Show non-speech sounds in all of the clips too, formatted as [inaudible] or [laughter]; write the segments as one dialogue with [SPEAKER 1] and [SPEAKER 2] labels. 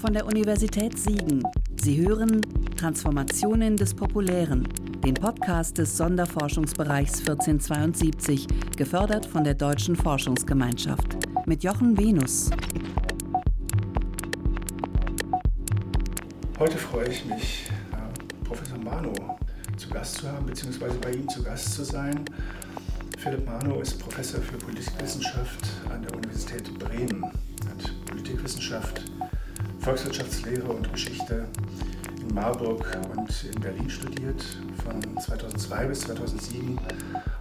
[SPEAKER 1] von der Universität Siegen. Sie hören Transformationen des Populären, den Podcast des Sonderforschungsbereichs 1472, gefördert von der Deutschen Forschungsgemeinschaft. Mit Jochen Venus.
[SPEAKER 2] Heute freue ich mich, Professor Mano zu Gast zu haben, beziehungsweise bei ihm zu Gast zu sein. Philipp Mano ist Professor für Politikwissenschaft an der Universität Bremen, hat Politikwissenschaft, Volkswirtschaftslehre und Geschichte in Marburg und in Berlin studiert. Von 2002 bis 2007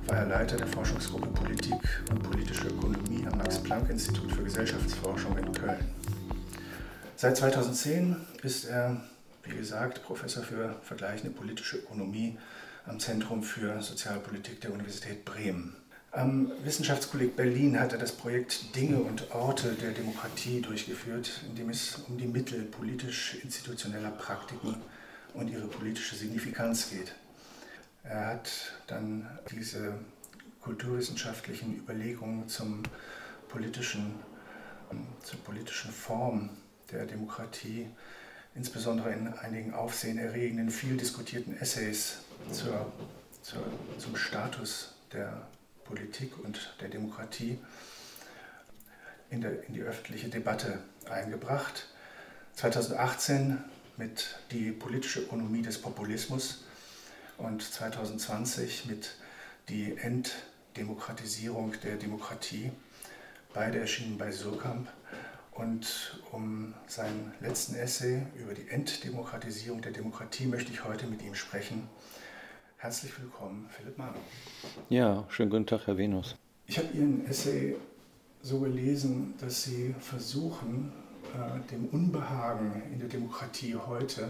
[SPEAKER 2] war er Leiter der Forschungsgruppe Politik und politische Ökonomie am Max-Planck-Institut für Gesellschaftsforschung in Köln. Seit 2010 ist er, wie gesagt, Professor für vergleichende politische Ökonomie am Zentrum für Sozialpolitik der Universität Bremen. Am Wissenschaftskolleg Berlin hat er das Projekt Dinge und Orte der Demokratie durchgeführt, in dem es um die Mittel politisch-institutioneller Praktiken und ihre politische Signifikanz geht. Er hat dann diese kulturwissenschaftlichen Überlegungen zum politischen, zur politischen Form der Demokratie, insbesondere in einigen aufsehenerregenden, viel diskutierten Essays zur, zur, zum Status der Politik und der Demokratie in, der, in die öffentliche Debatte eingebracht. 2018 mit die politische Ökonomie des Populismus und 2020 mit die Enddemokratisierung der Demokratie. Beide erschienen bei Surkamp. Und um seinen letzten Essay über die Enddemokratisierung der Demokratie möchte ich heute mit ihm sprechen. Herzlich willkommen, Philipp Mahler.
[SPEAKER 3] Ja, schönen guten Tag, Herr Venus.
[SPEAKER 2] Ich habe Ihren Essay so gelesen, dass Sie versuchen, äh, dem Unbehagen in der Demokratie heute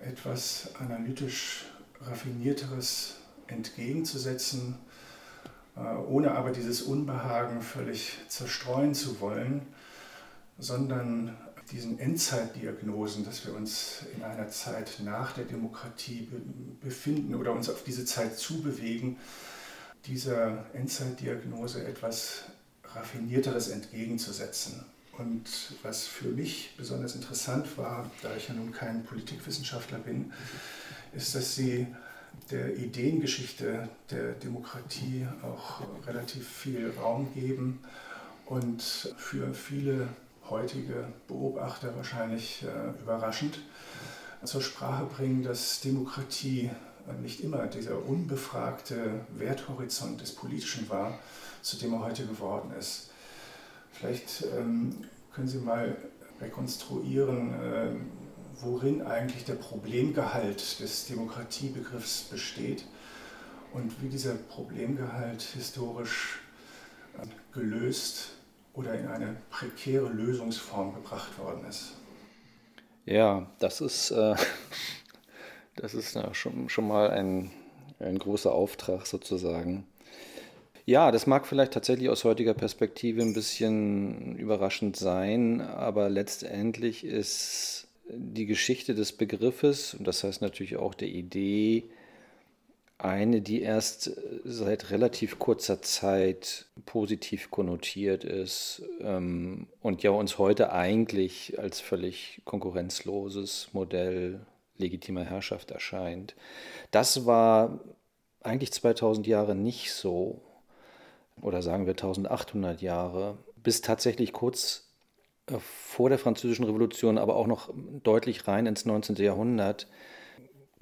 [SPEAKER 2] etwas analytisch raffinierteres entgegenzusetzen, äh, ohne aber dieses Unbehagen völlig zerstreuen zu wollen, sondern diesen Endzeitdiagnosen, dass wir uns in einer Zeit nach der Demokratie befinden oder uns auf diese Zeit zubewegen, dieser Endzeitdiagnose etwas Raffinierteres entgegenzusetzen. Und was für mich besonders interessant war, da ich ja nun kein Politikwissenschaftler bin, ist, dass Sie der Ideengeschichte der Demokratie auch relativ viel Raum geben und für viele heutige Beobachter wahrscheinlich äh, überraschend zur Sprache bringen, dass Demokratie nicht immer dieser unbefragte Werthorizont des Politischen war, zu dem er heute geworden ist. Vielleicht ähm, können Sie mal rekonstruieren, äh, worin eigentlich der Problemgehalt des Demokratiebegriffs besteht und wie dieser Problemgehalt historisch äh, gelöst oder in eine prekäre Lösungsform gebracht worden ist.
[SPEAKER 3] Ja, das ist, äh, [laughs] das ist ja, schon, schon mal ein, ein großer Auftrag sozusagen. Ja, das mag vielleicht tatsächlich aus heutiger Perspektive ein bisschen überraschend sein, aber letztendlich ist die Geschichte des Begriffes, und das heißt natürlich auch der Idee, eine, die erst äh, seit relativ kurzer Zeit positiv konnotiert ist ähm, und ja uns heute eigentlich als völlig konkurrenzloses Modell legitimer Herrschaft erscheint. Das war eigentlich 2000 Jahre nicht so oder sagen wir 1800 Jahre, bis tatsächlich kurz äh, vor der Französischen Revolution, aber auch noch deutlich rein ins 19. Jahrhundert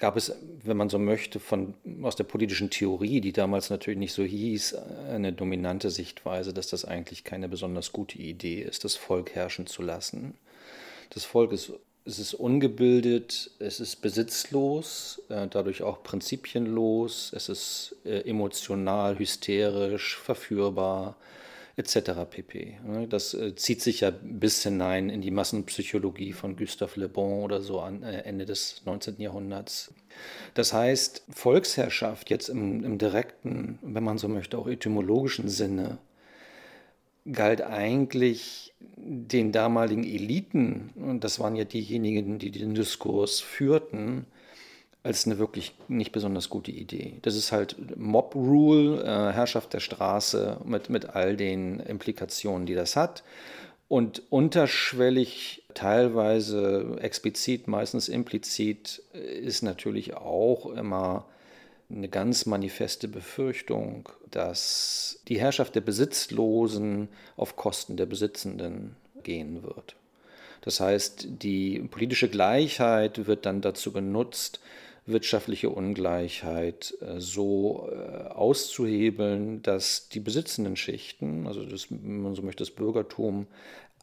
[SPEAKER 3] gab es, wenn man so möchte, von, aus der politischen Theorie, die damals natürlich nicht so hieß, eine dominante Sichtweise, dass das eigentlich keine besonders gute Idee ist, das Volk herrschen zu lassen. Das Volk ist, es ist ungebildet, es ist besitzlos, äh, dadurch auch prinzipienlos, es ist äh, emotional, hysterisch, verführbar etc. pp. Das äh, zieht sich ja bis hinein in die Massenpsychologie von Gustave Le Bon oder so an äh, Ende des 19. Jahrhunderts. Das heißt, Volksherrschaft jetzt im, im direkten, wenn man so möchte, auch etymologischen Sinne, galt eigentlich den damaligen Eliten, und das waren ja diejenigen, die den Diskurs führten, als eine wirklich nicht besonders gute Idee. Das ist halt Mob Rule, äh, Herrschaft der Straße mit, mit all den Implikationen, die das hat. Und unterschwellig, teilweise explizit, meistens implizit, ist natürlich auch immer eine ganz manifeste Befürchtung, dass die Herrschaft der Besitzlosen auf Kosten der Besitzenden gehen wird. Das heißt, die politische Gleichheit wird dann dazu genutzt, wirtschaftliche Ungleichheit äh, so äh, auszuhebeln, dass die besitzenden Schichten, also das, wenn man so möchte, das Bürgertum,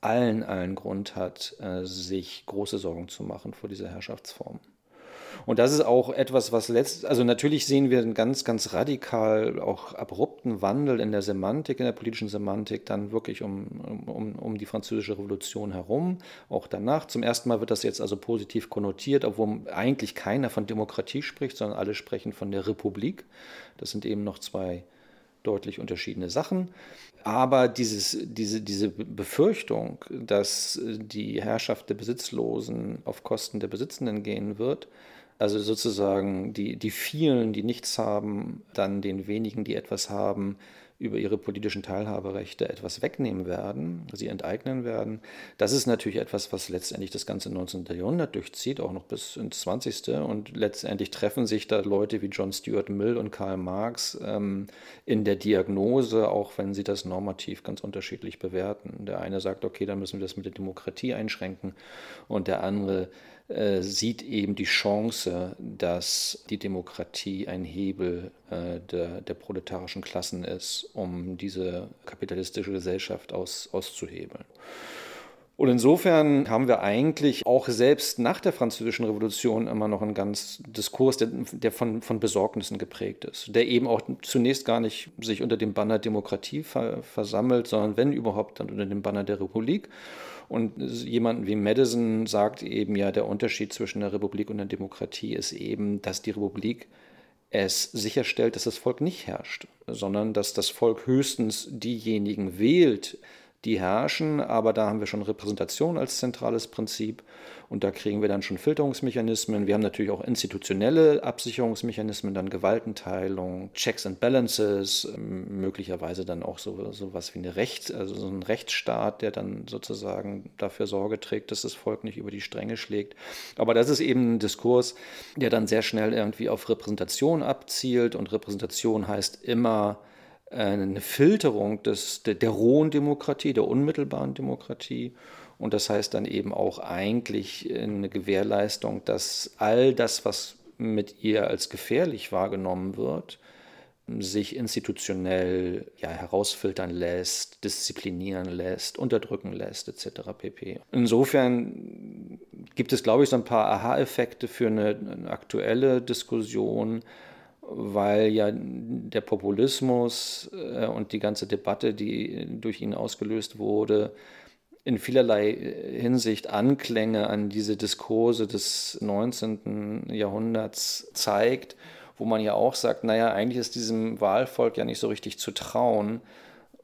[SPEAKER 3] allen allen Grund hat, äh, sich große Sorgen zu machen vor dieser Herrschaftsform. Und das ist auch etwas, was letzt, also natürlich sehen wir einen ganz, ganz radikal, auch abrupten Wandel in der Semantik, in der politischen Semantik, dann wirklich um, um, um die französische Revolution herum, auch danach. Zum ersten Mal wird das jetzt also positiv konnotiert, obwohl eigentlich keiner von Demokratie spricht, sondern alle sprechen von der Republik. Das sind eben noch zwei deutlich unterschiedene Sachen. Aber dieses, diese, diese Befürchtung, dass die Herrschaft der Besitzlosen auf Kosten der Besitzenden gehen wird, also sozusagen die, die vielen, die nichts haben, dann den wenigen, die etwas haben, über ihre politischen Teilhaberechte etwas wegnehmen werden, sie enteignen werden. Das ist natürlich etwas, was letztendlich das ganze 19. Jahrhundert durchzieht, auch noch bis ins 20. Und letztendlich treffen sich da Leute wie John Stuart Mill und Karl Marx ähm, in der Diagnose, auch wenn sie das normativ ganz unterschiedlich bewerten. Der eine sagt, okay, dann müssen wir das mit der Demokratie einschränken und der andere äh, sieht eben die Chance, dass die Demokratie ein Hebel äh, der, der proletarischen Klassen ist, um diese kapitalistische Gesellschaft aus, auszuhebeln. Und insofern haben wir eigentlich auch selbst nach der Französischen Revolution immer noch einen ganz Diskurs, der, der von, von Besorgnissen geprägt ist, der eben auch zunächst gar nicht sich unter dem Banner Demokratie ver, versammelt, sondern wenn überhaupt dann unter dem Banner der Republik. Und jemand wie Madison sagt eben ja, der Unterschied zwischen der Republik und der Demokratie ist eben, dass die Republik es sicherstellt, dass das Volk nicht herrscht, sondern dass das Volk höchstens diejenigen wählt, die herrschen, aber da haben wir schon Repräsentation als zentrales Prinzip und da kriegen wir dann schon Filterungsmechanismen. Wir haben natürlich auch institutionelle Absicherungsmechanismen, dann Gewaltenteilung, Checks and Balances, ähm, möglicherweise dann auch so, so was wie eine Recht, also so ein Rechtsstaat, der dann sozusagen dafür Sorge trägt, dass das Volk nicht über die Stränge schlägt. Aber das ist eben ein Diskurs, der dann sehr schnell irgendwie auf Repräsentation abzielt und Repräsentation heißt immer, eine Filterung des, der, der rohen Demokratie, der unmittelbaren Demokratie. Und das heißt dann eben auch eigentlich eine Gewährleistung, dass all das, was mit ihr als gefährlich wahrgenommen wird, sich institutionell ja, herausfiltern lässt, disziplinieren lässt, unterdrücken lässt, etc. pp. Insofern gibt es, glaube ich, so ein paar Aha-Effekte für eine, eine aktuelle Diskussion, weil ja der Populismus äh, und die ganze Debatte, die durch ihn ausgelöst wurde, in vielerlei Hinsicht Anklänge an diese Diskurse des 19. Jahrhunderts zeigt, wo man ja auch sagt, naja, eigentlich ist diesem Wahlvolk ja nicht so richtig zu trauen,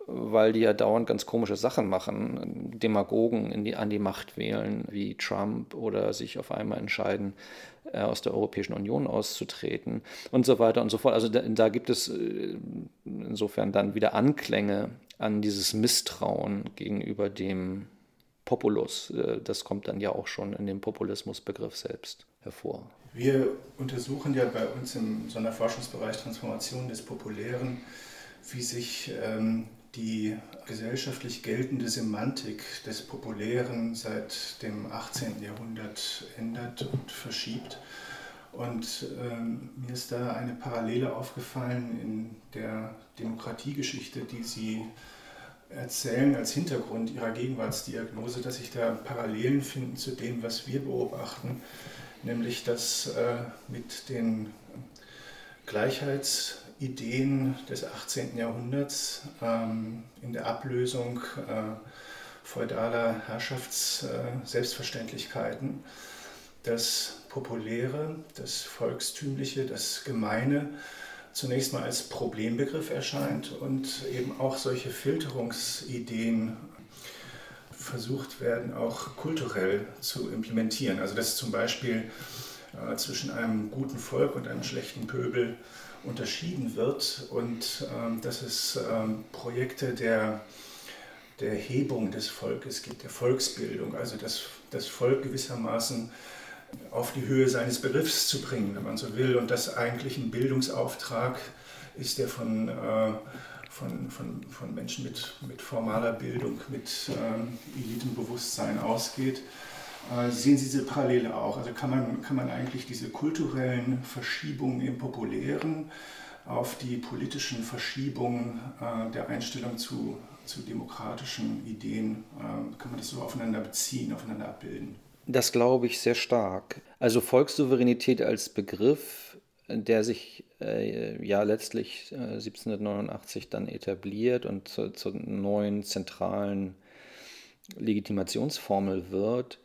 [SPEAKER 3] weil die ja dauernd ganz komische Sachen machen, Demagogen die, an die Macht wählen, wie Trump, oder sich auf einmal entscheiden, äh, aus der Europäischen Union auszutreten und so weiter und so fort. Also da, da gibt es äh, insofern dann wieder Anklänge an dieses Misstrauen gegenüber dem Populus. Äh, das kommt dann ja auch schon in dem Populismusbegriff selbst hervor.
[SPEAKER 2] Wir untersuchen ja bei uns im Sonderforschungsbereich Transformation des Populären, wie sich ähm, die gesellschaftlich geltende Semantik des Populären seit dem 18. Jahrhundert ändert und verschiebt. Und ähm, mir ist da eine Parallele aufgefallen in der Demokratiegeschichte, die Sie erzählen als Hintergrund Ihrer Gegenwartsdiagnose, dass sich da Parallelen finden zu dem, was wir beobachten, nämlich dass äh, mit den Gleichheitsideen des 18. Jahrhunderts ähm, in der Ablösung äh, feudaler Herrschafts-Selbstverständlichkeiten äh, das Populäre, das Volkstümliche, das Gemeine zunächst mal als Problembegriff erscheint und eben auch solche Filterungsideen versucht werden, auch kulturell zu implementieren. Also dass zum Beispiel äh, zwischen einem guten Volk und einem schlechten Pöbel unterschieden wird und ähm, dass es ähm, Projekte der, der Erhebung des Volkes gibt, der Volksbildung, also das, das Volk gewissermaßen auf die Höhe seines Begriffs zu bringen, wenn man so will, und das eigentlich ein Bildungsauftrag ist, der von, äh, von, von, von Menschen mit, mit formaler Bildung, mit ähm, Elitenbewusstsein ausgeht. Äh, sehen Sie diese Parallele auch? Also kann man, kann man eigentlich diese kulturellen Verschiebungen im Populären auf die politischen Verschiebungen äh, der Einstellung zu, zu demokratischen Ideen, äh, kann man das so aufeinander beziehen, aufeinander abbilden?
[SPEAKER 3] Das glaube ich sehr stark. Also Volkssouveränität als Begriff, der sich ja letztlich äh, 1789 dann etabliert und zu, zur neuen zentralen Legitimationsformel wird,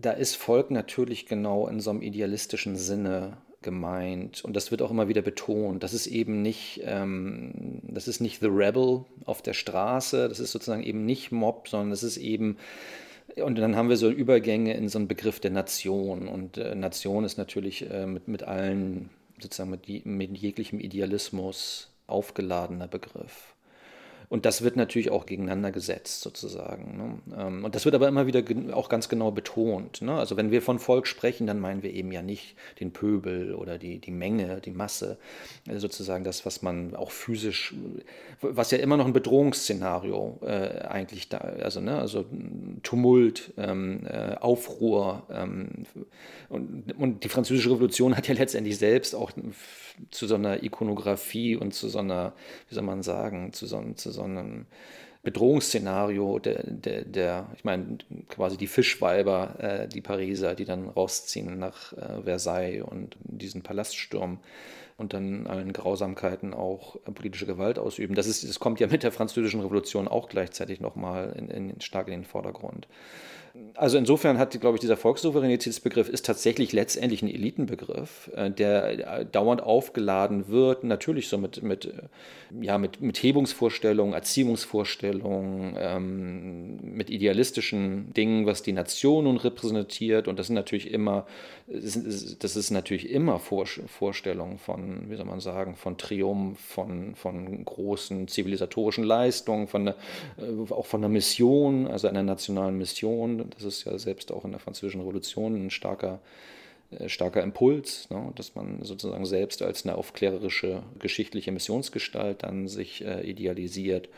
[SPEAKER 3] da ist Volk natürlich genau in so einem idealistischen Sinne gemeint. Und das wird auch immer wieder betont. Das ist eben nicht, ähm, das ist nicht The Rebel auf der Straße, das ist sozusagen eben nicht Mob, sondern das ist eben, und dann haben wir so Übergänge in so einen Begriff der Nation. Und äh, Nation ist natürlich äh, mit, mit allen, sozusagen mit, mit jeglichem Idealismus aufgeladener Begriff. Und das wird natürlich auch gegeneinander gesetzt, sozusagen. Ne? Ähm, und das wird aber immer wieder auch ganz genau betont. Ne? Also wenn wir von Volk sprechen, dann meinen wir eben ja nicht den Pöbel oder die, die Menge, die Masse, also sozusagen das, was man auch physisch, was ja immer noch ein Bedrohungsszenario äh, eigentlich da, also, ne? also Tumult, ähm, äh, Aufruhr. Ähm, und, und die Französische Revolution hat ja letztendlich selbst auch zu so einer Ikonografie und zu so einer, wie soll man sagen, zu so, zu so einem Bedrohungsszenario der, der, der, ich meine, quasi die Fischweiber, äh, die Pariser, die dann rausziehen nach äh, Versailles und diesen Palaststurm und dann allen Grausamkeiten auch äh, politische Gewalt ausüben. Das, ist, das kommt ja mit der Französischen Revolution auch gleichzeitig nochmal in, in, stark in den Vordergrund. Also insofern hat, glaube ich, dieser Volkssouveränitätsbegriff ist tatsächlich letztendlich ein Elitenbegriff, äh, der äh, dauernd aufgeladen wird, natürlich so mit, mit, äh, ja, mit, mit Hebungsvorstellungen, Erziehungsvorstellungen, ähm, mit idealistischen Dingen, was die Nation nun repräsentiert. Und das sind natürlich immer, das ist natürlich immer Vorstellungen von, wie soll man sagen, von Triumph, von, von großen zivilisatorischen Leistungen, von, auch von einer Mission, also einer nationalen Mission das ist ja selbst auch in der Französischen Revolution ein starker, starker Impuls, ne? dass man sozusagen selbst als eine aufklärerische geschichtliche Missionsgestalt dann sich äh, idealisiert.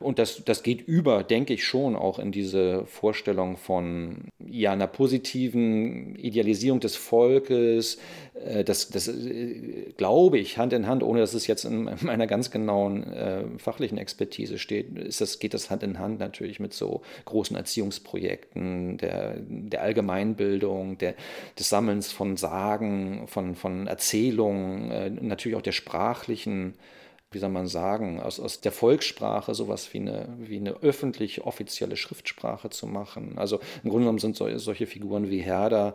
[SPEAKER 3] Und das, das geht über, denke ich schon, auch in diese Vorstellung von ja, einer positiven Idealisierung des Volkes. Äh, das, das äh, glaube ich, Hand in Hand, ohne dass es jetzt in meiner ganz genauen äh, fachlichen Expertise steht, ist das, geht das Hand in Hand natürlich mit so großen Erziehungsprojekten, der, der Allgemeinbildung, der, des Sammelns von Sagen, von, von Erzählungen, äh, natürlich auch der sprachlichen wie soll man sagen, aus, aus der Volkssprache sowas wie eine, wie eine öffentlich offizielle Schriftsprache zu machen. Also im Grunde genommen sind so, solche Figuren wie Herder,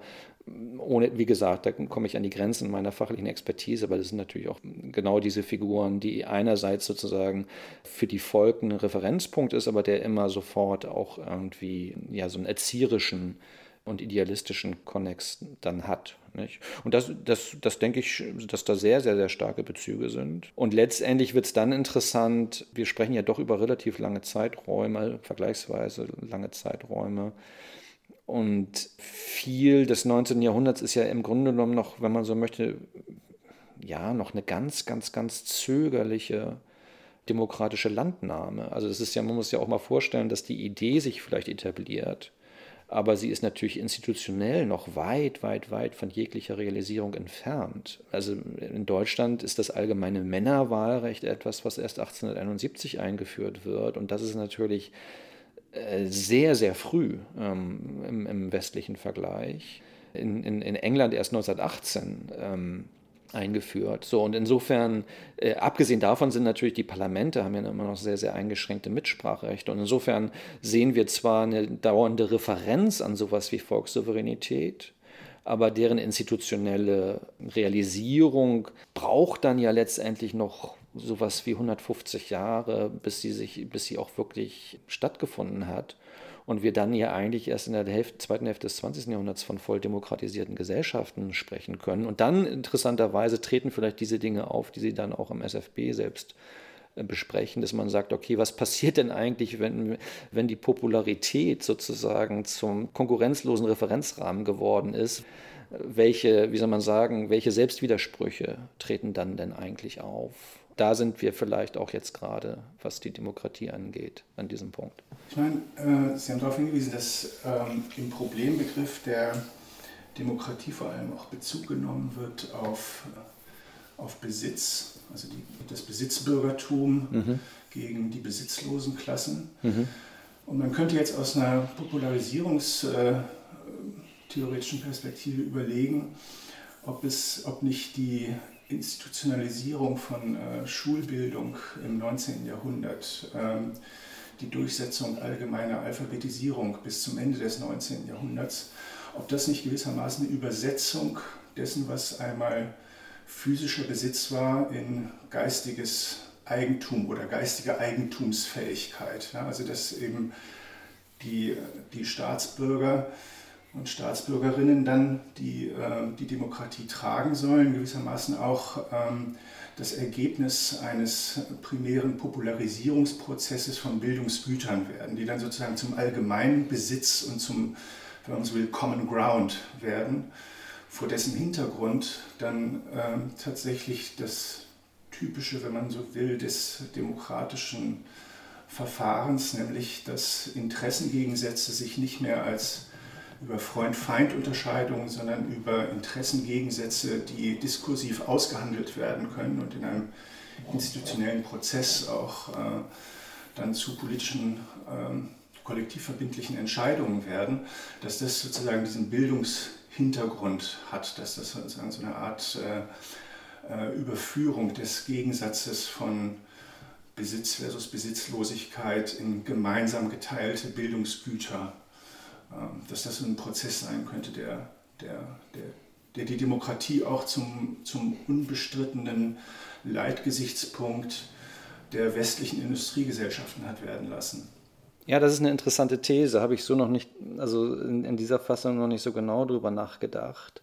[SPEAKER 3] ohne, wie gesagt, da komme ich an die Grenzen meiner fachlichen Expertise, aber das sind natürlich auch genau diese Figuren, die einerseits sozusagen für die Volk ein Referenzpunkt ist, aber der immer sofort auch irgendwie ja so einen erzieherischen und idealistischen Konnex dann hat. Nicht? Und das, das, das denke ich, dass da sehr, sehr, sehr starke Bezüge sind. Und letztendlich wird es dann interessant, wir sprechen ja doch über relativ lange Zeiträume, vergleichsweise lange Zeiträume. Und viel des 19. Jahrhunderts ist ja im Grunde genommen noch, wenn man so möchte, ja, noch eine ganz, ganz, ganz zögerliche demokratische Landnahme. Also das ist ja, man muss ja auch mal vorstellen, dass die Idee sich vielleicht etabliert aber sie ist natürlich institutionell noch weit, weit, weit von jeglicher Realisierung entfernt. Also in Deutschland ist das allgemeine Männerwahlrecht etwas, was erst 1871 eingeführt wird und das ist natürlich äh, sehr, sehr früh ähm, im, im, westlichen Vergleich. In, in, in, England erst 1918. Ähm, eingeführt. So, und insofern, äh, abgesehen davon sind natürlich die Parlamente, haben ja immer noch sehr, sehr eingeschränkte Mitspracherechte. Und insofern sehen wir zwar eine dauernde Referenz an sowas wie Volkssouveränität, aber deren institutionelle Realisierung braucht dann ja letztendlich noch sowas wie 150 Jahre, bis sie sich, bis sie auch wirklich stattgefunden hat und wir dann ja eigentlich erst in der Hälfte, zweiten Hälfte des 20. Jahrhunderts von voll demokratisierten Gesellschaften sprechen können. Und dann interessanterweise treten vielleicht diese Dinge auf, die Sie dann auch im SFB selbst äh, besprechen, dass man sagt, okay, was passiert denn eigentlich, wenn, wenn die Popularität sozusagen zum konkurrenzlosen Referenzrahmen geworden ist? Welche, wie soll man sagen, welche Selbstwidersprüche treten dann denn eigentlich auf? Da sind wir vielleicht auch jetzt gerade, was die Demokratie angeht, an diesem Punkt.
[SPEAKER 2] Ich meine, äh, Sie haben darauf hingewiesen, dass ähm, im Problembegriff der Demokratie vor allem auch Bezug genommen wird auf, auf Besitz, also die, das Besitzbürgertum mhm. gegen die besitzlosen Klassen. Mhm. Und man könnte jetzt aus einer popularisierungstheoretischen Perspektive überlegen, ob, es, ob nicht die Institutionalisierung von äh, Schulbildung im 19. Jahrhundert, ähm, die Durchsetzung allgemeiner Alphabetisierung bis zum Ende des 19. Jahrhunderts, ob das nicht gewissermaßen eine Übersetzung dessen, was einmal physischer Besitz war, in geistiges Eigentum oder geistige Eigentumsfähigkeit. Ja, also dass eben die, die Staatsbürger und Staatsbürgerinnen dann die, äh, die Demokratie tragen sollen, gewissermaßen auch ähm, das Ergebnis eines primären Popularisierungsprozesses von Bildungsgütern werden, die dann sozusagen zum allgemeinen Besitz und zum wenn man so will, Common Ground werden, vor dessen Hintergrund dann ähm, tatsächlich das typische, wenn man so will, des demokratischen Verfahrens, nämlich dass Interessengegensätze sich nicht mehr als über Freund-Feind-Unterscheidungen, sondern über Interessengegensätze, die diskursiv ausgehandelt werden können und in einem institutionellen Prozess auch äh, dann zu politischen ähm, kollektivverbindlichen Entscheidungen werden, dass das sozusagen diesen Bildungshintergrund hat, dass das sozusagen so eine Art äh, äh, Überführung des Gegensatzes von Besitz versus Besitzlosigkeit in gemeinsam geteilte Bildungsgüter, dass das ein Prozess sein könnte, der, der, der, der die Demokratie auch zum, zum unbestrittenen Leitgesichtspunkt der westlichen Industriegesellschaften hat werden lassen.
[SPEAKER 3] Ja, das ist eine interessante These. Habe ich so noch nicht, also in, in dieser Fassung noch nicht so genau drüber nachgedacht.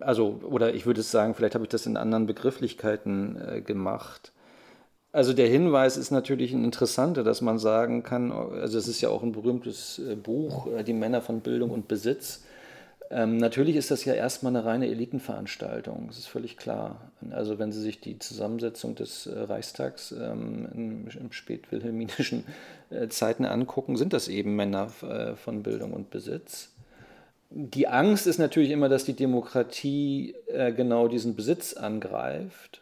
[SPEAKER 3] Also, oder ich würde sagen, vielleicht habe ich das in anderen Begrifflichkeiten äh, gemacht. Also der Hinweis ist natürlich ein interessanter, dass man sagen kann, also es ist ja auch ein berühmtes äh, Buch, äh, Die Männer von Bildung und Besitz. Ähm, natürlich ist das ja erstmal eine reine Elitenveranstaltung, das ist völlig klar. Also wenn Sie sich die Zusammensetzung des äh, Reichstags ähm, im, im spätwilhelminischen äh, Zeiten angucken, sind das eben Männer äh, von Bildung und Besitz. Die Angst ist natürlich immer, dass die Demokratie äh, genau diesen Besitz angreift.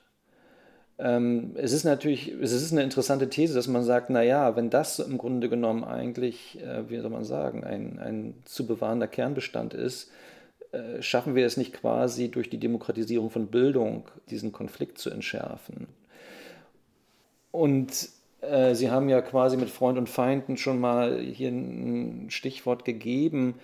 [SPEAKER 3] Ähm, es ist natürlich, es ist eine interessante These, dass man sagt, naja, wenn das im Grunde genommen eigentlich, äh, wie soll man sagen, ein, ein zu bewahrender Kernbestand ist, äh, schaffen wir es nicht quasi durch die Demokratisierung von Bildung, diesen Konflikt zu entschärfen. Und äh, Sie haben ja quasi mit Freund und Feinden schon mal hier ein Stichwort gegeben.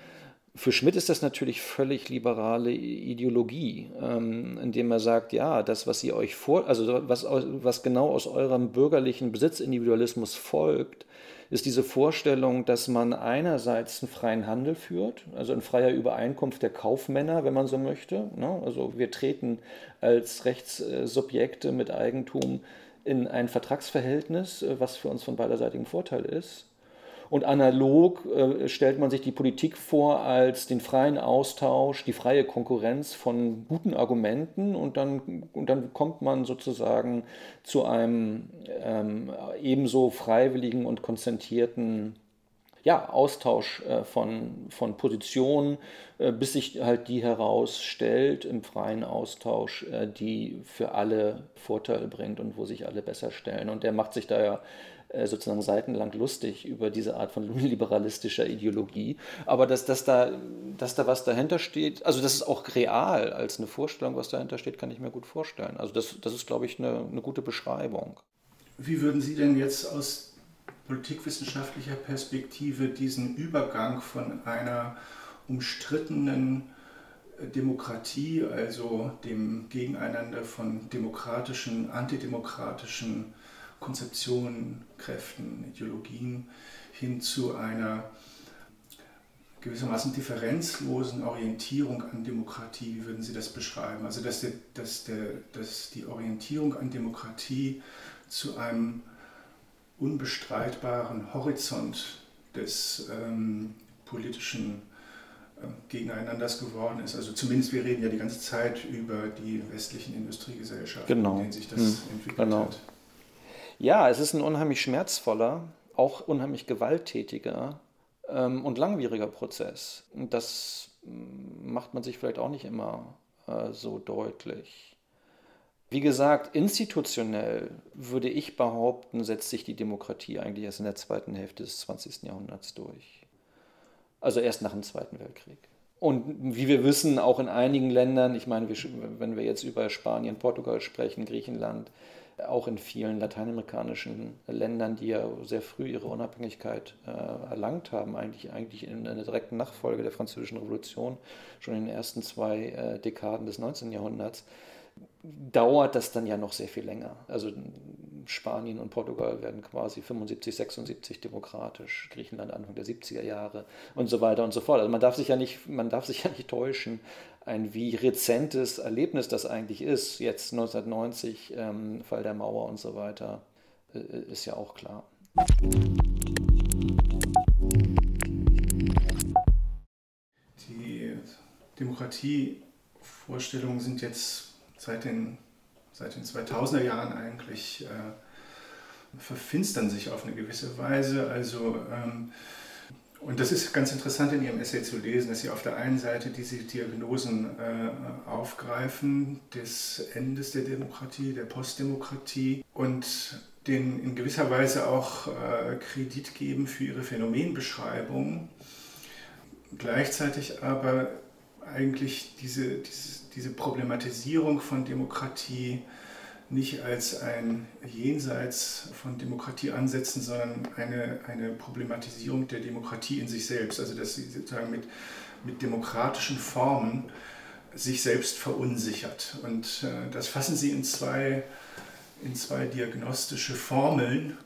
[SPEAKER 3] Für Schmidt ist das natürlich völlig liberale Ideologie, ähm, indem er sagt, ja, das, was sie euch vor, also was, was genau aus eurem bürgerlichen Besitzindividualismus folgt, ist diese Vorstellung, dass man einerseits einen freien Handel führt, also in freier Übereinkunft der Kaufmänner, wenn man so möchte. Ne? Also wir treten als Rechtssubjekte mit Eigentum in ein Vertragsverhältnis, was für uns von beiderseitigem Vorteil ist. Und analog äh, stellt man sich die Politik vor als den freien Austausch, die freie Konkurrenz von guten Argumenten und dann, und dann kommt man sozusagen zu einem ähm, ebenso freiwilligen und konzentrierten ja, Austausch äh, von, von Positionen, äh, bis sich halt die herausstellt im freien Austausch, äh, die für alle Vorteile bringt und wo sich alle besser stellen. Und der macht sich da ja sozusagen seitenlang lustig über diese Art von [laughs] liberalistischer Ideologie. Aber dass, dass, da, dass da was dahinter steht, also das ist auch real als eine Vorstellung, was dahinter steht, kann ich mir gut vorstellen. Also das, das ist, glaube ich, eine, eine gute Beschreibung.
[SPEAKER 2] Wie würden Sie denn jetzt aus politikwissenschaftlicher Perspektive diesen Übergang von einer umstrittenen Demokratie, also dem Gegeneinander von demokratischen, antidemokratischen Konzeptionen, Kräften, Ideologien hin zu einer gewissermaßen differenzlosen Orientierung an Demokratie, wie würden Sie das beschreiben? Also dass, der, dass, der, dass die Orientierung an Demokratie zu einem unbestreitbaren Horizont des ähm, politischen äh, Gegeneinanders geworden ist. Also zumindest wir reden ja die ganze Zeit über die westlichen Industriegesellschaften,
[SPEAKER 3] genau.
[SPEAKER 2] in denen sich das hm. entwickelt genau. hat.
[SPEAKER 3] Ja, es ist ein unheimlich schmerzvoller, auch unheimlich gewalttätiger ähm, und langwieriger Prozess. Und das mm, macht man sich vielleicht auch nicht immer äh, so deutlich. Wie gesagt, institutionell würde ich behaupten, setzt sich die Demokratie eigentlich erst in der zweiten Hälfte des 20. Jahrhunderts durch. Also erst nach dem Zweiten Weltkrieg. Und wie wir wissen, auch in einigen Ländern, ich meine, wenn wir jetzt über Spanien, Portugal sprechen, Griechenland, auch in vielen lateinamerikanischen Ländern, die ja sehr früh ihre Unabhängigkeit äh, erlangt haben, eigentlich, eigentlich in einer direkten Nachfolge der Französischen Revolution, schon in den ersten zwei äh, Dekaden des 19. Jahrhunderts, dauert das dann ja noch sehr viel länger. Also Spanien und Portugal werden quasi 75, 76 demokratisch, Griechenland Anfang der 70er Jahre und so weiter und so fort. Also man darf sich ja nicht, man darf sich ja nicht täuschen, ein wie rezentes Erlebnis das eigentlich ist, jetzt 1990, ähm, Fall der Mauer und so weiter, äh, ist ja auch klar.
[SPEAKER 2] Die Demokratievorstellungen sind jetzt seit den, seit den 2000er Jahren eigentlich äh, verfinstern sich auf eine gewisse Weise. Also ähm, und das ist ganz interessant in Ihrem Essay zu lesen, dass Sie auf der einen Seite diese Diagnosen äh, aufgreifen des Endes der Demokratie, der Postdemokratie und den in gewisser Weise auch äh, Kredit geben für Ihre Phänomenbeschreibung. Gleichzeitig aber eigentlich diese, diese, diese Problematisierung von Demokratie nicht als ein Jenseits von Demokratie ansetzen, sondern eine, eine Problematisierung der Demokratie in sich selbst. Also dass sie sozusagen mit, mit demokratischen Formen sich selbst verunsichert. Und äh, das fassen sie in zwei, in zwei diagnostische Formeln,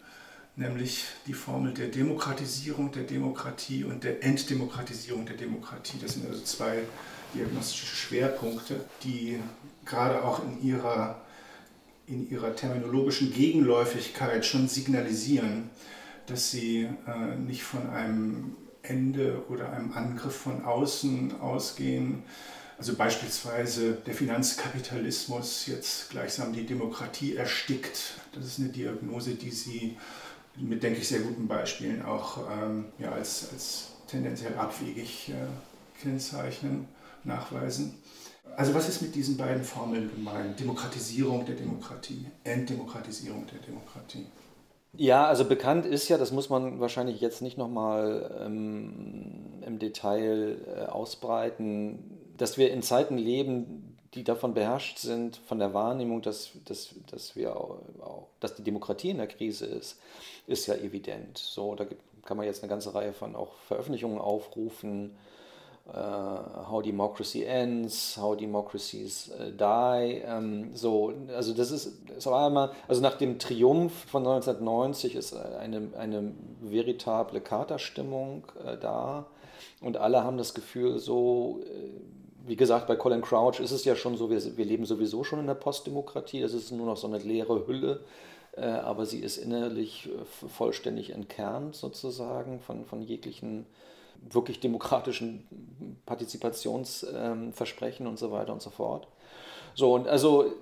[SPEAKER 2] nämlich die Formel der Demokratisierung der Demokratie und der Entdemokratisierung der Demokratie. Das sind also zwei diagnostische Schwerpunkte, die gerade auch in ihrer in ihrer terminologischen Gegenläufigkeit schon signalisieren, dass sie äh, nicht von einem Ende oder einem Angriff von außen ausgehen. Also beispielsweise der Finanzkapitalismus jetzt gleichsam die Demokratie erstickt. Das ist eine Diagnose, die Sie mit, denke ich, sehr guten Beispielen auch ähm, ja, als, als tendenziell abwegig äh, kennzeichnen, nachweisen. Also was ist mit diesen beiden Formeln gemeint? Demokratisierung der Demokratie, Entdemokratisierung der Demokratie.
[SPEAKER 3] Ja, also bekannt ist ja, das muss man wahrscheinlich jetzt nicht nochmal ähm, im Detail äh, ausbreiten, dass wir in Zeiten leben, die davon beherrscht sind, von der Wahrnehmung, dass, dass, dass, wir auch, dass die Demokratie in der Krise ist, ist ja evident. So, da kann man jetzt eine ganze Reihe von auch Veröffentlichungen aufrufen Uh, how Democracy Ends, How Democracies uh, Die. Ähm, so, also das ist, es war einmal, also nach dem Triumph von 1990 ist eine, eine veritable Katerstimmung äh, da und alle haben das Gefühl, so, äh, wie gesagt, bei Colin Crouch ist es ja schon so, wir, wir leben sowieso schon in der Postdemokratie, das ist nur noch so eine leere Hülle, äh, aber sie ist innerlich äh, vollständig entkernt sozusagen von, von jeglichen wirklich demokratischen Partizipationsversprechen und so weiter und so fort. So, und also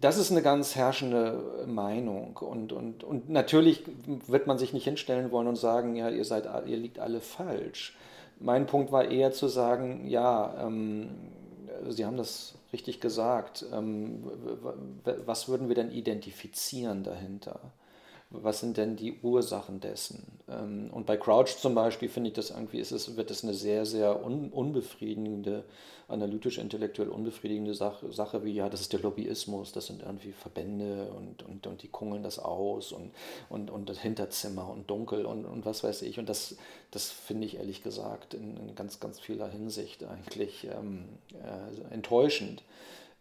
[SPEAKER 3] das ist eine ganz herrschende Meinung. Und, und, und natürlich wird man sich nicht hinstellen wollen und sagen, ja, ihr seid, ihr liegt alle falsch. Mein Punkt war eher zu sagen, ja, ähm, Sie haben das richtig gesagt. Ähm, was würden wir denn identifizieren dahinter? Was sind denn die Ursachen dessen? Ähm, und bei Crouch zum Beispiel finde ich das irgendwie, ist es, wird es eine sehr, sehr un, unbefriedigende, analytisch-intellektuell unbefriedigende Sache, Sache, wie, ja, das ist der Lobbyismus, das sind irgendwie Verbände und, und, und die kungeln das aus und, und, und das Hinterzimmer und dunkel und, und was weiß ich. Und das, das finde ich ehrlich gesagt in, in ganz, ganz vieler Hinsicht eigentlich ähm, äh, enttäuschend.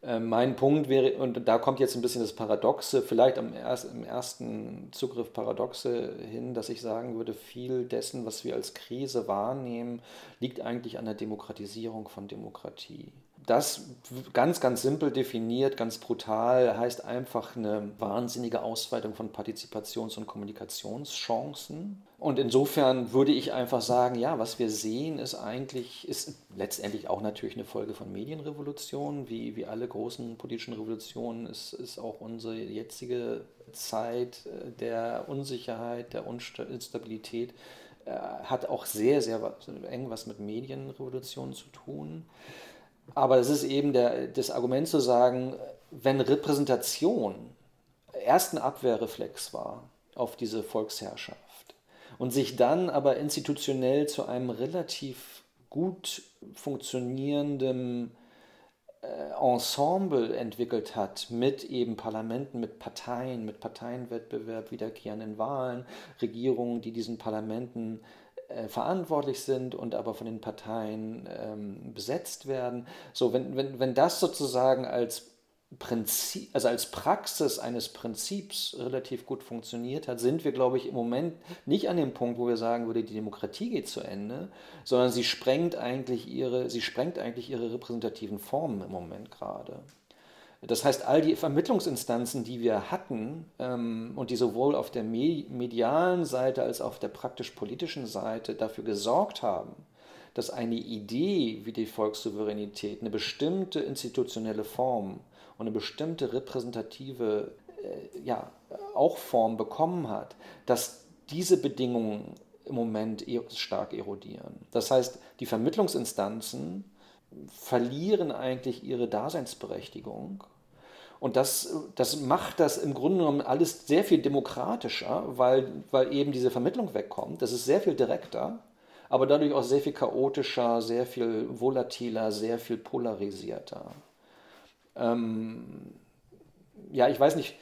[SPEAKER 3] Äh, mein Punkt wäre, und da kommt jetzt ein bisschen das Paradoxe, vielleicht am erst, im ersten Zugriff Paradoxe hin, dass ich sagen würde, viel dessen, was wir als Krise wahrnehmen, liegt eigentlich an der Demokratisierung von Demokratie. Das ganz, ganz simpel definiert, ganz brutal, heißt einfach eine wahnsinnige Ausweitung von Partizipations- und Kommunikationschancen. Und insofern würde ich einfach sagen, ja, was wir sehen, ist eigentlich, ist letztendlich auch natürlich eine Folge von Medienrevolutionen, wie, wie alle großen politischen Revolutionen ist, ist auch unsere jetzige Zeit äh, der Unsicherheit, der Instabilität, äh, hat auch sehr, sehr eng was mit Medienrevolutionen zu tun. Aber es ist eben der, das Argument zu sagen, wenn Repräsentation erst ein Abwehrreflex war auf diese Volksherrschaft und sich dann aber institutionell zu einem relativ gut funktionierenden äh, Ensemble entwickelt hat mit eben Parlamenten, mit Parteien, mit Parteienwettbewerb, wiederkehrenden Wahlen, Regierungen, die diesen Parlamenten äh, verantwortlich sind und aber von den Parteien ähm, besetzt werden. So, wenn, wenn, wenn das sozusagen als Prinzip, also als Praxis eines Prinzips relativ gut funktioniert hat, sind wir, glaube ich, im Moment nicht an dem Punkt, wo wir sagen würde, die Demokratie geht zu Ende, sondern sie sprengt eigentlich ihre, sie sprengt eigentlich ihre repräsentativen Formen im Moment gerade. Das heißt, all die Vermittlungsinstanzen, die wir hatten ähm, und die sowohl auf der medialen Seite als auch auf der praktisch-politischen Seite dafür gesorgt haben, dass eine Idee wie die Volkssouveränität eine bestimmte institutionelle Form und eine bestimmte repräsentative äh, ja, auch Form bekommen hat, dass diese Bedingungen im Moment e-, stark erodieren. Das heißt, die Vermittlungsinstanzen verlieren eigentlich ihre Daseinsberechtigung. Und das, das macht das im Grunde genommen alles sehr viel demokratischer, weil, weil eben diese Vermittlung wegkommt. Das ist sehr viel direkter, aber dadurch auch sehr viel chaotischer, sehr viel volatiler, sehr viel polarisierter. Ähm, ja, ich weiß nicht,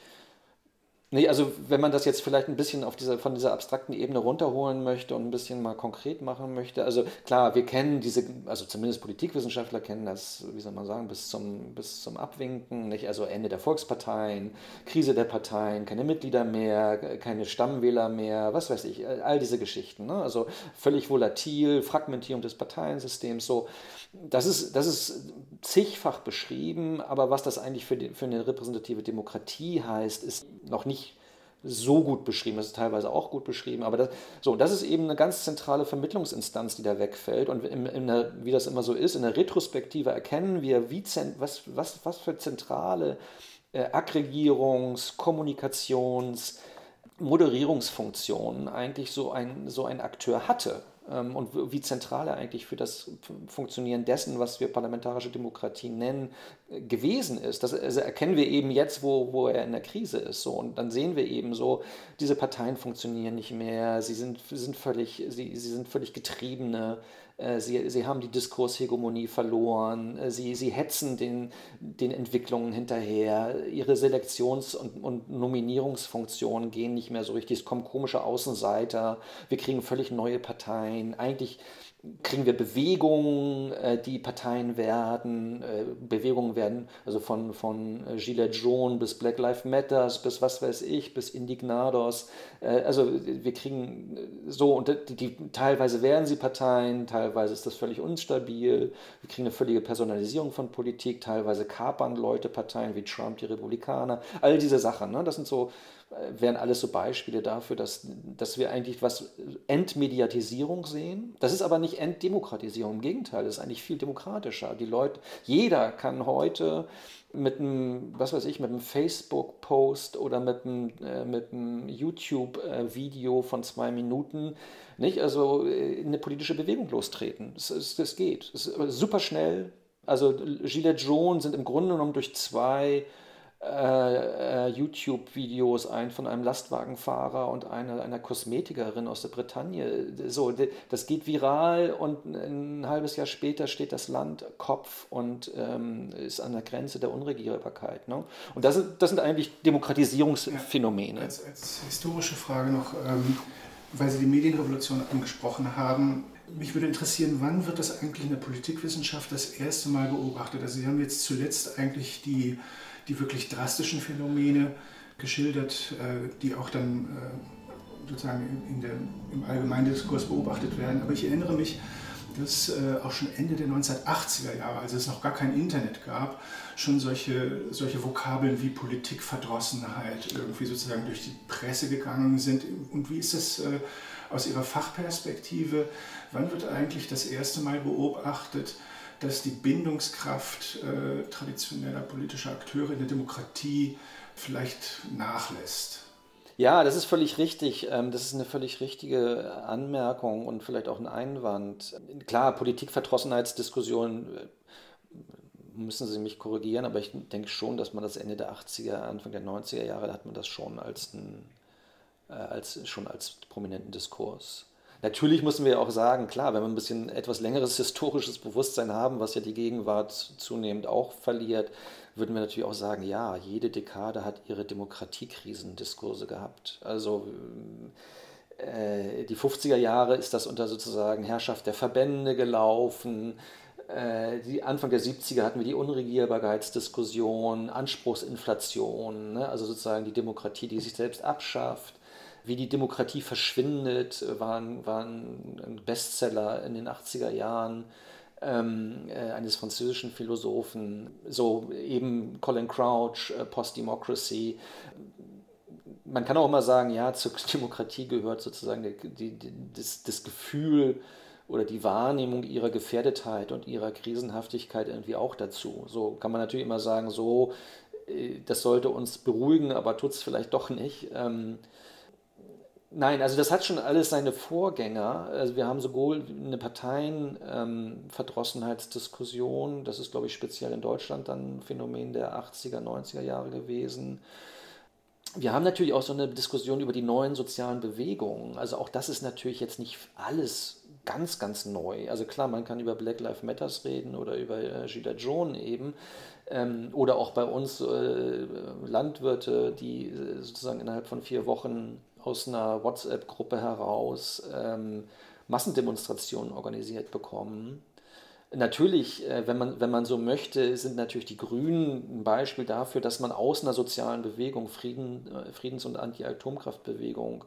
[SPEAKER 3] Nee, also wenn man das jetzt vielleicht ein bisschen auf dieser, von dieser abstrakten Ebene runterholen möchte und ein bisschen mal konkret machen möchte, also klar, wir kennen diese, also zumindest Politikwissenschaftler kennen das, wie soll man sagen, bis zum, bis zum Abwinken, nicht? also Ende der Volksparteien, Krise der Parteien, keine Mitglieder mehr, keine Stammwähler mehr, was weiß ich, all diese Geschichten, ne? also völlig volatil, Fragmentierung des Parteiensystems, so, das ist, das ist zigfach beschrieben, aber was das eigentlich für, die, für eine repräsentative Demokratie heißt, ist noch nicht so gut beschrieben. Das ist teilweise auch gut beschrieben, aber das, so, das ist eben eine ganz zentrale Vermittlungsinstanz, die da wegfällt. Und in, in der, wie das immer so ist, in der Retrospektive erkennen wir, wie, was, was, was für zentrale äh, Aggregierungs-, Kommunikations-, Moderierungsfunktionen eigentlich so ein, so ein Akteur hatte und wie zentral er eigentlich für das Funktionieren dessen, was wir parlamentarische Demokratie nennen, äh, gewesen ist. Das also erkennen wir eben jetzt, wo, wo er in der Krise ist. So. Und dann sehen wir eben so, diese Parteien funktionieren nicht mehr, sie sind, sind, völlig, sie, sie sind völlig getriebene sie, sie haben die Diskurshegemonie verloren, äh, sie, sie hetzen den, den Entwicklungen hinterher, ihre Selektions- und, und Nominierungsfunktionen gehen nicht mehr so richtig, es kommen komische Außenseiter, wir kriegen völlig neue Parteien. Eigentlich kriegen wir Bewegungen, äh, die Parteien werden, äh, Bewegungen werden, also von, von äh, Gilets Jaunes bis Black Lives Matters bis was weiß ich, bis Indignados. also wir kriegen so, und die, die, teilweise werden sie Parteien, teilweise ist das völlig unstabil. Wir kriegen eine völlige Personalisierung von Politik, teilweise kapern Leute Parteien wie Trump, die Republikaner, all diese Sachen. Ne? Das sind so wären alles so Beispiele dafür, dass, dass wir eigentlich was Entmediatisierung sehen. Das ist aber nicht Entdemokratisierung, im Gegenteil, das ist eigentlich viel demokratischer. Die Leute, jeder kann heute mit einem, was weiß ich, mit einem Facebook-Post oder mit einem, äh, mit einem YouTube-Video von zwei Minuten, nicht? Also äh, eine politische Bewegung lostreten. Das, das geht. Das ist super schnell. Also Gilets Jaunes sind im Grunde genommen durch zwei äh, äh, YouTube-Videos ein von einem Lastwagenfahrer und einer, einer Kosmetikerin aus der Bretagne. So, das geht viral und ein halbes Jahr später steht das Land Kopf und ähm, ist an der Grenze der Unregierbarkeit. Ne? Und das sind, das sind eigentlich Demokratisierungsphänomene.
[SPEAKER 2] Ja, als, als, historische Frage noch, ähm, weil Sie die Medienrevolution angesprochen haben, mich würde interessieren, wann wird das eigentlich in der Politikwissenschaft das erste Mal beobachtet? Also Sie haben jetzt zuletzt eigentlich die die wirklich drastischen Phänomene geschildert, äh, die auch dann äh, sozusagen der, im Allgemeindiskurs beobachtet werden. Aber ich erinnere mich, dass äh, auch schon Ende der 1980er Jahre, als es noch gar kein Internet gab, schon solche, solche Vokabeln wie Politikverdrossenheit irgendwie sozusagen durch die Presse gegangen sind. Und wie ist äh, aus Ihrer Fachperspektive? Wann wird eigentlich das erste Mal beobachtet, dass die Bindungskraft äh, traditioneller politischer Akteure in der Demokratie vielleicht nachlässt?
[SPEAKER 3] Ja, das ist völlig richtig. Ähm, das ist eine völlig richtige Anmerkung und vielleicht auch ein Einwand. Klar, Politikverdrossenheitsdiskussionen äh, müssen Sie mich korrigieren, aber ich denke schon, dass man das Ende der 80er, Anfang der 90er Jahre, da hat man das schon als, ein, äh, als, schon als prominenten Diskurs. Natürlich müssen wir auch sagen, klar, wenn wir ein bisschen etwas längeres historisches Bewusstsein haben, was ja die Gegenwart zunehmend auch verliert, würden wir natürlich auch sagen, ja, jede Dekade hat ihre Demokratiekrisendiskurse gehabt. Also äh, die 50er Jahre ist das unter sozusagen Herrschaft der Verbände gelaufen. Äh, die Anfang der 70er hatten wir die Unregierbarkeitsdiskussion, Anspruchsinflation, ne? also sozusagen die Demokratie, die sich selbst abschafft. Wie die Demokratie verschwindet, war ein, war ein Bestseller in den 80er Jahren ähm, äh, eines französischen Philosophen, so eben Colin Crouch, äh, Post-Democracy. Man kann auch immer sagen, ja, zur [laughs] Demokratie gehört sozusagen die, die, das, das Gefühl oder die Wahrnehmung ihrer Gefährdetheit und ihrer Krisenhaftigkeit irgendwie auch dazu. So kann man natürlich immer sagen, so, äh, das sollte uns beruhigen, aber tut es vielleicht doch nicht. Nein, also das hat schon alles seine Vorgänger. Also wir haben sowohl eine Parteienverdrossenheitsdiskussion, ähm, das ist, glaube ich, speziell in Deutschland dann ein Phänomen der 80er, 90er Jahre gewesen. Wir haben natürlich auch so eine Diskussion über die neuen sozialen Bewegungen. Also auch das ist natürlich jetzt nicht alles ganz, ganz neu. Also klar, man kann über Black Lives Matters reden oder über äh, Gilles Jones eben. Ähm, oder auch bei uns äh, Landwirte, die äh, sozusagen innerhalb von vier Wochen aus einer WhatsApp-Gruppe heraus ähm, Massendemonstrationen organisiert bekommen. Natürlich, äh, wenn, man, wenn man so möchte, sind natürlich die Grünen ein Beispiel dafür, dass man aus einer sozialen Bewegung, Frieden, äh, Friedens- und Anti-Atomkraftbewegung,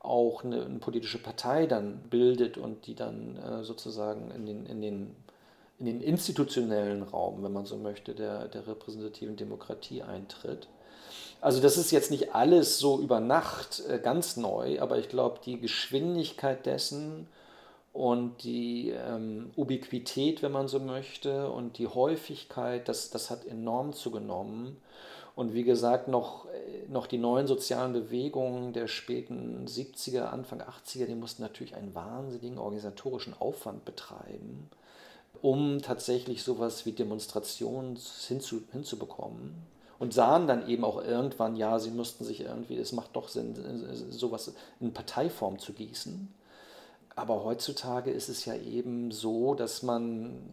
[SPEAKER 3] auch eine, eine, politische Partei dann bildet und die dann äh, sozusagen in den, in, den, in den institutionellen Raum, wenn man so möchte, der, der repräsentativen Demokratie eintritt. Also das ist jetzt nicht alles so über Nacht äh, ganz neu, aber ich glaube, die Geschwindigkeit dessen und die ähm, Ubiquität, wenn man so möchte, und die Häufigkeit, das, das hat enorm zugenommen. Und wie gesagt, noch, äh, noch die neuen sozialen Bewegungen der späten 70er, Anfang 80er, die mussten natürlich einen wahnsinnigen organisatorischen Aufwand betreiben, um tatsächlich sowas wie Demonstrationen hinzu, hinzubekommen und sahen dann eben auch irgendwann, ja, sie mussten sich irgendwie, es macht doch Sinn, sowas in Parteiform zu gießen. Aber heutzutage ist es ja eben so, dass man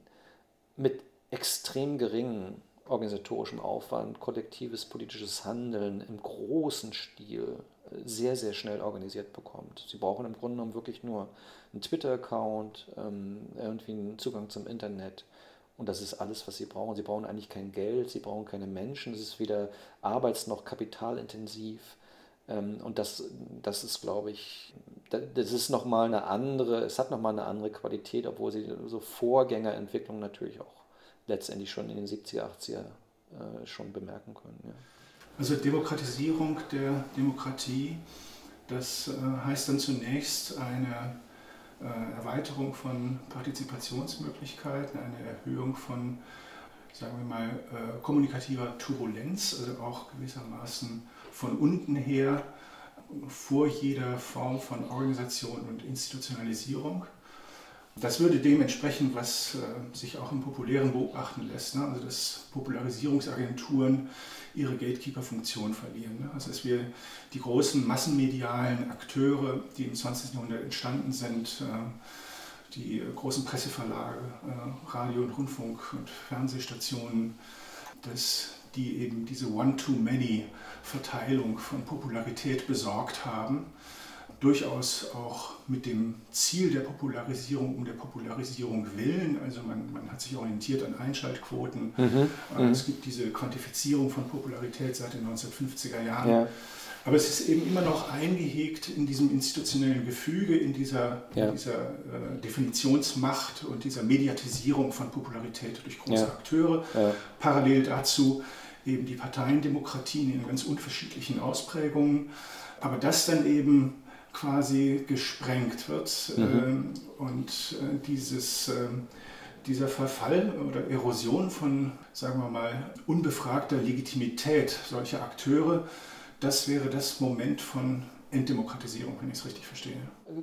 [SPEAKER 3] mit extrem geringem organisatorischem Aufwand, kollektives politisches Handeln im großen Stil sehr, sehr schnell organisiert bekommt. Sie brauchen im Grunde genommen wirklich nur einen Twitter-Account, ähm, irgendwie einen Zugang zum Internet und das ist alles, was sie brauchen. Sie brauchen eigentlich kein Geld, sie brauchen keine Menschen. Es ist weder arbeits- noch kapitalintensiv. Ähm, und das, das ist, glaube ich, das ist nochmal eine andere, es hat nochmal eine andere Qualität, obwohl sie so Vorgängerentwicklung natürlich auch letztendlich schon in den 70er, 80er äh, schon bemerken können. Ja.
[SPEAKER 2] Also Demokratisierung der Demokratie, das äh, heißt dann zunächst eine Erweiterung von Partizipationsmöglichkeiten, eine Erhöhung von, sagen wir mal, äh, kommunikativer Turbulenz, also auch gewissermaßen von unten her vor jeder Form von Organisation und Institutionalisierung. Das würde dem entsprechen, was äh, sich auch im Populären beobachten lässt. Ne? Also dass Popularisierungsagenturen ihre Gatekeeper-Funktion verlieren. Ne? Also dass wir die großen massenmedialen Akteure, die im 20. Jahrhundert entstanden sind, äh, die großen Presseverlage, äh, Radio- und Rundfunk- und Fernsehstationen, dass die eben diese One-to-Many-Verteilung von Popularität besorgt haben durchaus auch mit dem Ziel der Popularisierung um der Popularisierung willen. Also man, man hat sich orientiert an Einschaltquoten. Mhm. Äh, mhm. Es gibt diese Quantifizierung von Popularität seit den 1950er Jahren. Ja. Aber es ist eben immer noch eingehegt in diesem institutionellen Gefüge, in dieser, ja. in dieser äh, Definitionsmacht und dieser Mediatisierung von Popularität durch große ja. Akteure. Parallel dazu eben die Parteiendemokratien in ganz unterschiedlichen Ausprägungen. Aber das dann eben quasi gesprengt wird mhm. äh, und äh, dieses, äh, dieser Verfall oder Erosion von, sagen wir mal, unbefragter Legitimität solcher Akteure das wäre das Moment von Entdemokratisierung, wenn ich es richtig verstehe.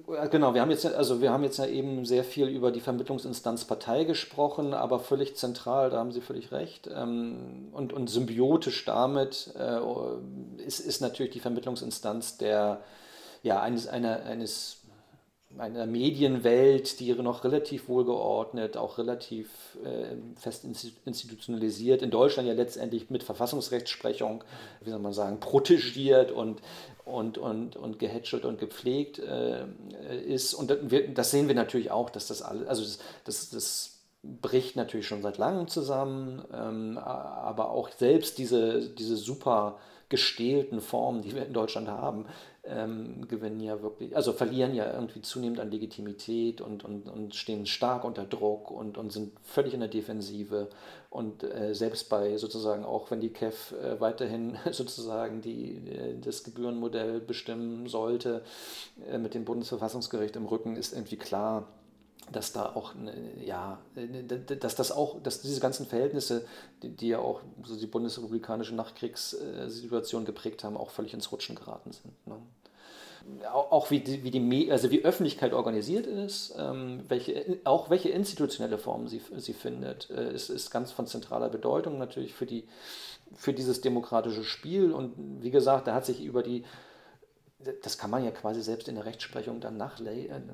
[SPEAKER 3] Äh, genau, wir haben jetzt, also wir haben jetzt ja eben sehr viel über die Vermittlungsinstanz Partei gesprochen, aber völlig zentral, da haben Sie völlig recht. Ähm, und, und symbiotisch damit äh, ist, ist natürlich die Vermittlungsinstanz der, ja, eines, einer, eines einer Medienwelt, die noch relativ wohlgeordnet, auch relativ äh, fest institutionalisiert, in Deutschland ja letztendlich mit Verfassungsrechtsprechung, wie soll man sagen, protegiert und, und, und, und gehätschelt und gepflegt äh, ist. Und das sehen wir natürlich auch, dass das alles, also das, das, das bricht natürlich schon seit langem zusammen, ähm, aber auch selbst diese, diese super gestählten Formen, die wir in Deutschland haben, ähm, gewinnen ja wirklich, also verlieren ja irgendwie zunehmend an Legitimität und, und, und stehen stark unter Druck und, und sind völlig in der Defensive. Und äh, selbst bei sozusagen, auch wenn die KEF äh, weiterhin [laughs] sozusagen die, äh, das Gebührenmodell bestimmen sollte, äh, mit dem Bundesverfassungsgericht im Rücken, ist irgendwie klar, dass da auch, ja, dass das auch, dass diese ganzen Verhältnisse, die, die ja auch so die bundesrepublikanische Nachkriegssituation geprägt haben, auch völlig ins Rutschen geraten sind. Ne? Auch wie die, wie die, also wie Öffentlichkeit organisiert ist, ähm, welche, auch welche institutionelle Form sie, sie findet, äh, ist, ist ganz von zentraler Bedeutung natürlich für, die, für dieses demokratische Spiel. Und wie gesagt, da hat sich über die das kann man ja quasi selbst in der Rechtsprechung dann nach,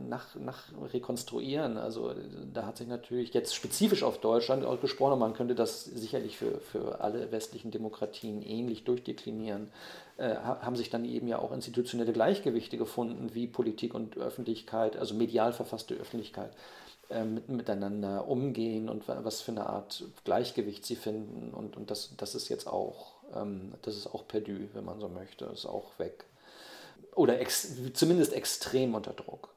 [SPEAKER 3] nach, nach rekonstruieren. Also da hat sich natürlich jetzt spezifisch auf Deutschland auch gesprochen, man könnte das sicherlich für, für alle westlichen Demokratien ähnlich durchdeklinieren, äh, haben sich dann eben ja auch institutionelle Gleichgewichte gefunden, wie Politik und Öffentlichkeit, also medial verfasste Öffentlichkeit, äh, mit, miteinander umgehen und was für eine Art Gleichgewicht sie finden. Und, und das, das ist jetzt auch, ähm, das ist auch perdu, wenn man so möchte, ist auch weg oder ex, zumindest extrem unter Druck.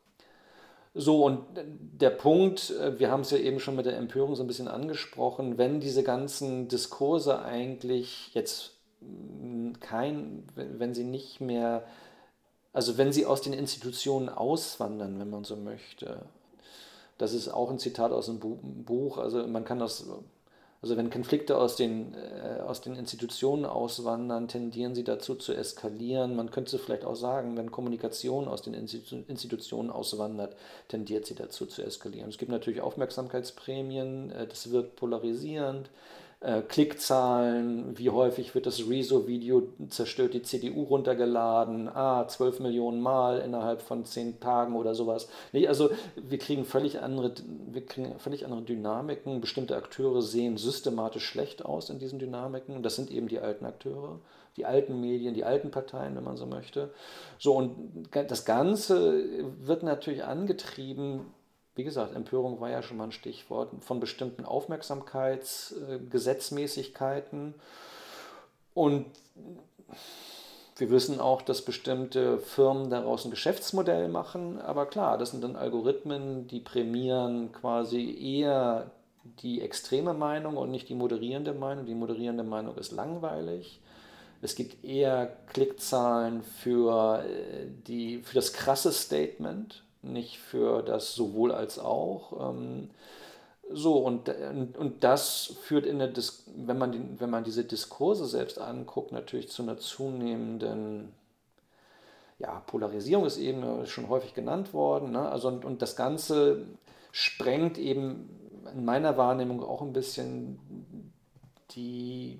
[SPEAKER 3] So, und der Punkt, äh, wir haben es ja eben schon mit der Empörung so ein bisschen angesprochen, wenn diese ganzen Diskurse eigentlich jetzt mm, kein, wenn sie nicht mehr, also wenn sie aus den Institutionen auswandern, wenn man so möchte, das ist auch ein Zitat aus dem Buch, also man kann das also wenn Konflikte aus den, äh, aus den Institutionen auswandern, tendieren sie dazu zu eskalieren. Man könnte vielleicht auch sagen, wenn Kommunikation aus den Institu Institutionen auswandert, tendiert sie dazu zu eskalieren. Es gibt natürlich Aufmerksamkeitsprämien, äh, das wirkt polarisierend äh, Klickzahlen, wie häufig wird das Rezo-Video zerstört die CDU runtergeladen, ah, 12 Millionen Mal innerhalb von 10 Tagen oder sowas. Nee, also wir kriegen völlig andere, wir kriegen völlig andere Dynamiken. Bestimmte Akteure sehen systematisch schlecht aus in diesen Dynamiken. Das sind eben die alten Akteure, die alten Medien, die alten Parteien, wenn man so möchte. So, und das Ganze wird natürlich angetrieben wie gesagt, Empörung war ja schon mal ein Stichwort, von bestimmten Aufmerksamkeitsgesetzmäßigkeiten. Und wir wissen auch, dass bestimmte Firmen daraus ein Geschäftsmodell machen. Aber klar, das sind dann Algorithmen, die prämieren quasi eher die extreme Meinung und nicht die moderierende Meinung. Die moderierende Meinung ist langweilig. Es gibt eher Klickzahlen für, äh, die, für das krasse Statement, nicht für das sowohl als auch. Ähm, so, und, und das führt in der Dis wenn man, die, wenn man diese Diskurse selbst anguckt, natürlich zu einer zunehmenden ja, Polarisierung ist eben schon häufig genannt worden. Ne? Also, und, und das Ganze sprengt eben in meiner Wahrnehmung auch ein bisschen die,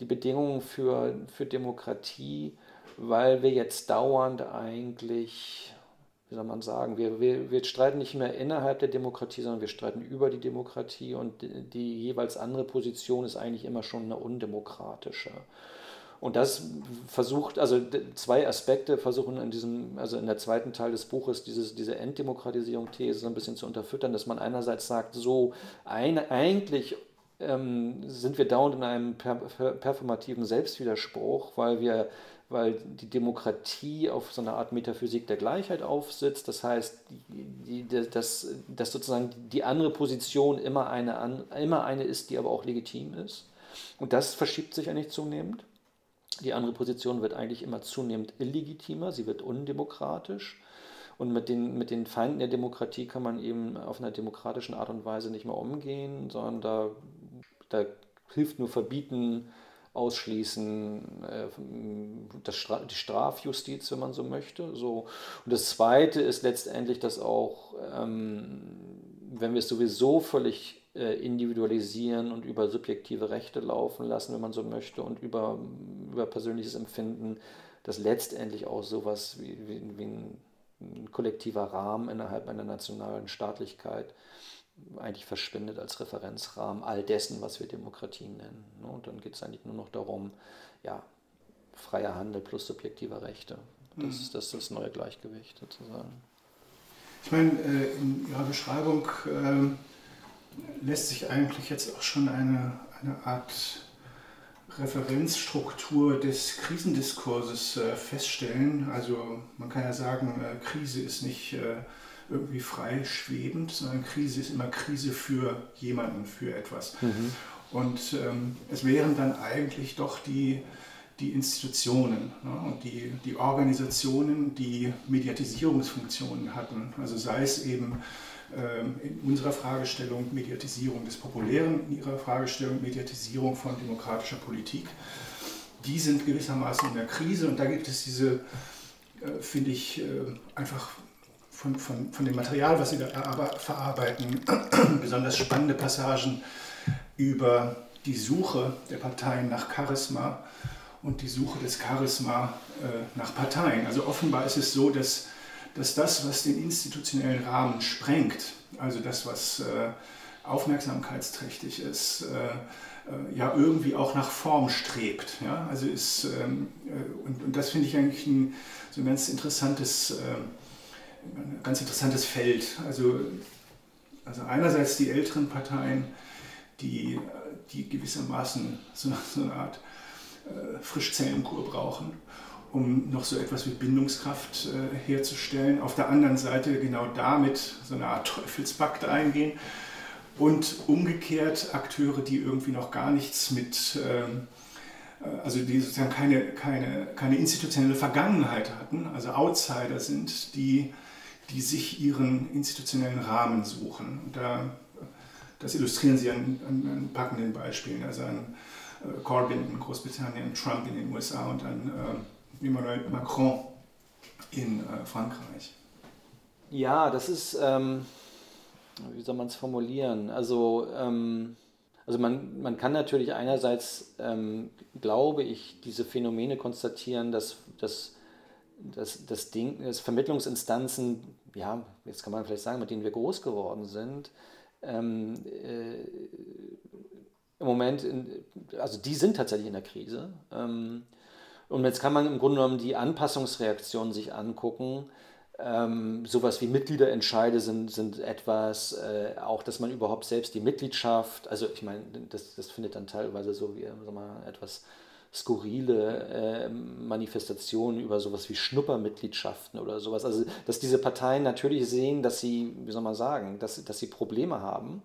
[SPEAKER 3] die Bedingungen für, für Demokratie, weil wir jetzt dauernd eigentlich wie soll man sagen, wir, wir, wir streiten nicht mehr innerhalb der Demokratie, sondern wir streiten über die Demokratie und die, die jeweils andere Position ist eigentlich immer schon eine undemokratische. Und das versucht, also zwei Aspekte versuchen in diesem, also in der zweiten Teil des Buches dieses, diese Entdemokratisierung-These ein bisschen zu unterfüttern, dass man einerseits sagt, so eine, eigentlich ähm, sind wir dauernd in einem per, performativen Selbstwiderspruch, weil wir weil die Demokratie auf so einer Art Metaphysik der Gleichheit aufsitzt. Das heißt, die, die, dass, dass sozusagen die andere Position immer eine, immer eine ist, die aber auch legitim ist. Und das verschiebt sich eigentlich zunehmend. Die andere Position wird eigentlich immer zunehmend illegitimer, sie wird undemokratisch. Und mit den, mit den Feinden der Demokratie kann man eben auf einer demokratischen Art und Weise nicht mehr umgehen, sondern da, da hilft nur Verbieten, Ausschließen, äh, Stra die Strafjustiz, wenn man so möchte. So. Und das Zweite ist letztendlich, dass auch, ähm, wenn wir es sowieso völlig äh, individualisieren und über subjektive Rechte laufen lassen, wenn man so möchte, und über, über persönliches Empfinden, dass letztendlich auch sowas wie, wie, wie ein, ein kollektiver Rahmen innerhalb einer nationalen Staatlichkeit eigentlich verschwindet als Referenzrahmen all dessen, was wir Demokratie nennen. Ne? Und dann geht es eigentlich nur noch darum, ja, freier Handel plus subjektive Rechte. Das, mhm. ist, das ist das neue Gleichgewicht sozusagen.
[SPEAKER 2] Ich meine, äh, in Ihrer Beschreibung äh, lässt sich eigentlich jetzt auch schon eine, eine Art Referenzstruktur des Krisendiskurses äh, feststellen. Also man kann ja sagen, Krise ist nicht irgendwie frei schwebend, sondern Krise ist immer Krise für jemanden, für etwas. Mhm. Und ähm, es wären dann eigentlich doch die, die Institutionen ne, und die, die Organisationen, die Mediatisierungsfunktionen hatten. Also sei es eben ähm, in unserer Fragestellung Mediatisierung des Populären, in ihrer Fragestellung Mediatisierung von demokratischer Politik. Die sind gewissermaßen in der Krise und da gibt es diese, äh, finde ich, äh, einfach von, von, von dem Material, was Sie da verarbeiten, [clears throat] besonders spannende Passagen über die Suche der Parteien nach Charisma und die Suche des Charisma äh, nach Parteien. Also offenbar ist es so, dass, dass das, was den institutionellen Rahmen sprengt, also das, was äh, aufmerksamkeitsträchtig ist, äh, äh ja irgendwie auch nach Form strebt. Ja? Also ist, ähm, äh, und, und das finde ich eigentlich ein, so ein ganz interessantes ähm, ein ganz interessantes Feld. Also, also einerseits die älteren Parteien, die, die gewissermaßen so, so eine Art äh, Frischzellenkur brauchen, um noch so etwas wie Bindungskraft äh, herzustellen. Auf der anderen Seite genau damit so eine Art Teufelspakt eingehen. Und umgekehrt Akteure, die irgendwie noch gar nichts mit, ähm, äh, also die sozusagen keine, keine, keine institutionelle Vergangenheit hatten, also Outsider sind, die die sich ihren institutionellen Rahmen suchen. Und da, das illustrieren sie an, an, an packenden Beispielen, also an äh, Corbyn in Großbritannien, Trump in den USA und an äh, Emmanuel Macron in äh, Frankreich.
[SPEAKER 3] Ja, das ist, ähm, wie soll man es formulieren? Also, ähm, also man, man kann natürlich einerseits, ähm, glaube ich, diese Phänomene konstatieren, dass, dass, dass, dass, Ding, dass Vermittlungsinstanzen ja, jetzt kann man vielleicht sagen, mit denen wir groß geworden sind, ähm, äh, im Moment, in, also die sind tatsächlich in der Krise. Ähm, und jetzt kann man im Grunde genommen die Anpassungsreaktionen sich angucken. Ähm, sowas wie Mitgliederentscheide sind, sind etwas, äh, auch dass man überhaupt selbst die Mitgliedschaft, also ich meine, das, das findet dann teilweise so wie sagen wir, etwas skurrile äh, Manifestationen über sowas wie Schnuppermitgliedschaften oder sowas. Also, dass diese Parteien natürlich sehen, dass sie, wie soll man sagen, dass, dass sie Probleme haben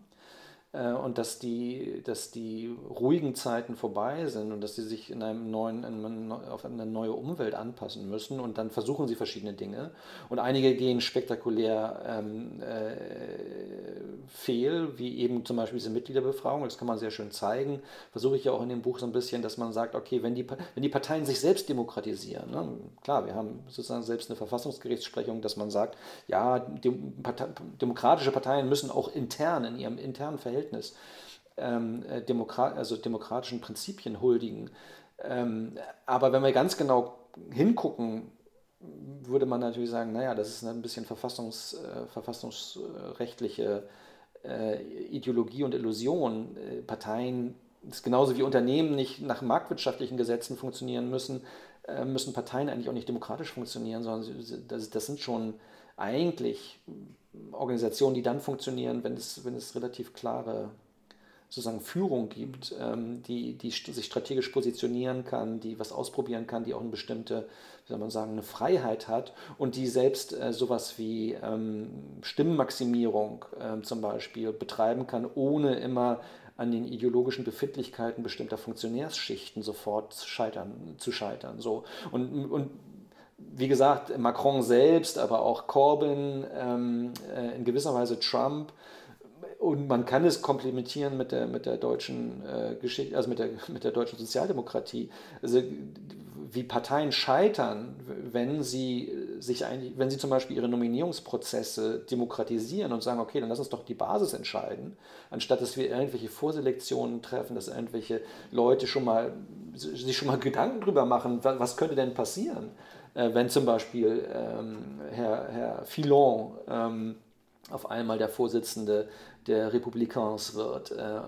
[SPEAKER 3] und dass die, dass die ruhigen Zeiten vorbei sind und dass sie sich in einem neuen, in, auf eine neue Umwelt anpassen müssen und dann versuchen sie verschiedene Dinge. Und einige gehen spektakulär ähm, äh, fehl, wie eben zum Beispiel diese Mitgliederbefragung, das kann man sehr schön zeigen, versuche ich ja auch in dem Buch so ein bisschen, dass man sagt, okay, wenn die, wenn die Parteien sich selbst demokratisieren, ne, klar, wir haben sozusagen selbst eine Verfassungsgerichtssprechung, dass man sagt, ja, die Partei, demokratische Parteien müssen auch intern in ihrem internen Verhältnis Verhältnis ähm, äh, Demokrat, also demokratischen Prinzipien huldigen. Ähm, aber wenn wir ganz genau hingucken, würde man natürlich sagen, naja, das ist ein bisschen verfassungs, äh, verfassungsrechtliche äh, Ideologie und Illusion. Äh, Parteien, ist genauso wie Unternehmen nicht nach marktwirtschaftlichen Gesetzen funktionieren müssen, äh, müssen Parteien eigentlich auch nicht demokratisch funktionieren, sondern das, das sind schon eigentlich Organisationen, die dann funktionieren, wenn es, wenn es relativ klare sozusagen Führung gibt, ähm, die, die sich strategisch positionieren kann, die was ausprobieren kann, die auch eine bestimmte, wie soll man sagen, eine Freiheit hat und die selbst äh, sowas wie ähm, Stimmenmaximierung äh, zum Beispiel betreiben kann, ohne immer an den ideologischen Befindlichkeiten bestimmter Funktionärsschichten sofort scheitern, zu scheitern. So. Und, und wie gesagt, Macron selbst, aber auch Corbyn, ähm, äh, in gewisser Weise Trump, und man kann es komplementieren mit der, mit der deutschen äh, Geschichte, also mit der, [laughs] mit der deutschen Sozialdemokratie. Also wie Parteien scheitern, wenn sie sich eigentlich, wenn sie zum Beispiel ihre Nominierungsprozesse demokratisieren und sagen, okay, dann lass uns doch die Basis entscheiden, anstatt dass wir irgendwelche Vorselektionen treffen, dass irgendwelche Leute schon mal sich schon mal Gedanken drüber machen, was könnte denn passieren, äh, wenn zum Beispiel ähm, Herr, Herr Filon ähm, auf einmal der Vorsitzende der Republikans wird. Äh, äh,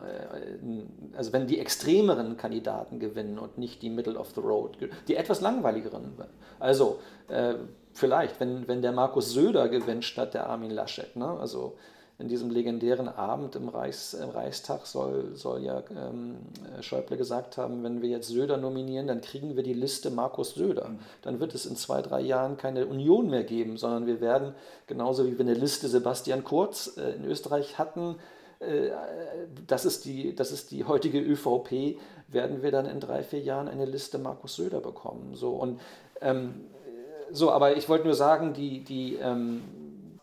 [SPEAKER 3] also wenn die extremeren Kandidaten gewinnen und nicht die Middle of the Road, die etwas langweiligeren. Also vielleicht, wenn, wenn der Markus Söder gewinnt statt der Armin Laschet. Ne? Also in diesem legendären Abend im, Reichs, im Reichstag soll, soll ja ähm, Schäuble gesagt haben, wenn wir jetzt Söder nominieren, dann kriegen wir die Liste Markus Söder. Mhm. Dann wird es in zwei, drei Jahren keine Union mehr geben, sondern wir werden, genauso wie wir eine Liste Sebastian Kurz äh, in Österreich hatten, äh, das, ist die, das ist die heutige ÖVP, werden wir dann in drei, vier Jahren eine Liste Markus Söder bekommen. So, und, ähm, so aber ich wollte nur sagen, die, die ähm,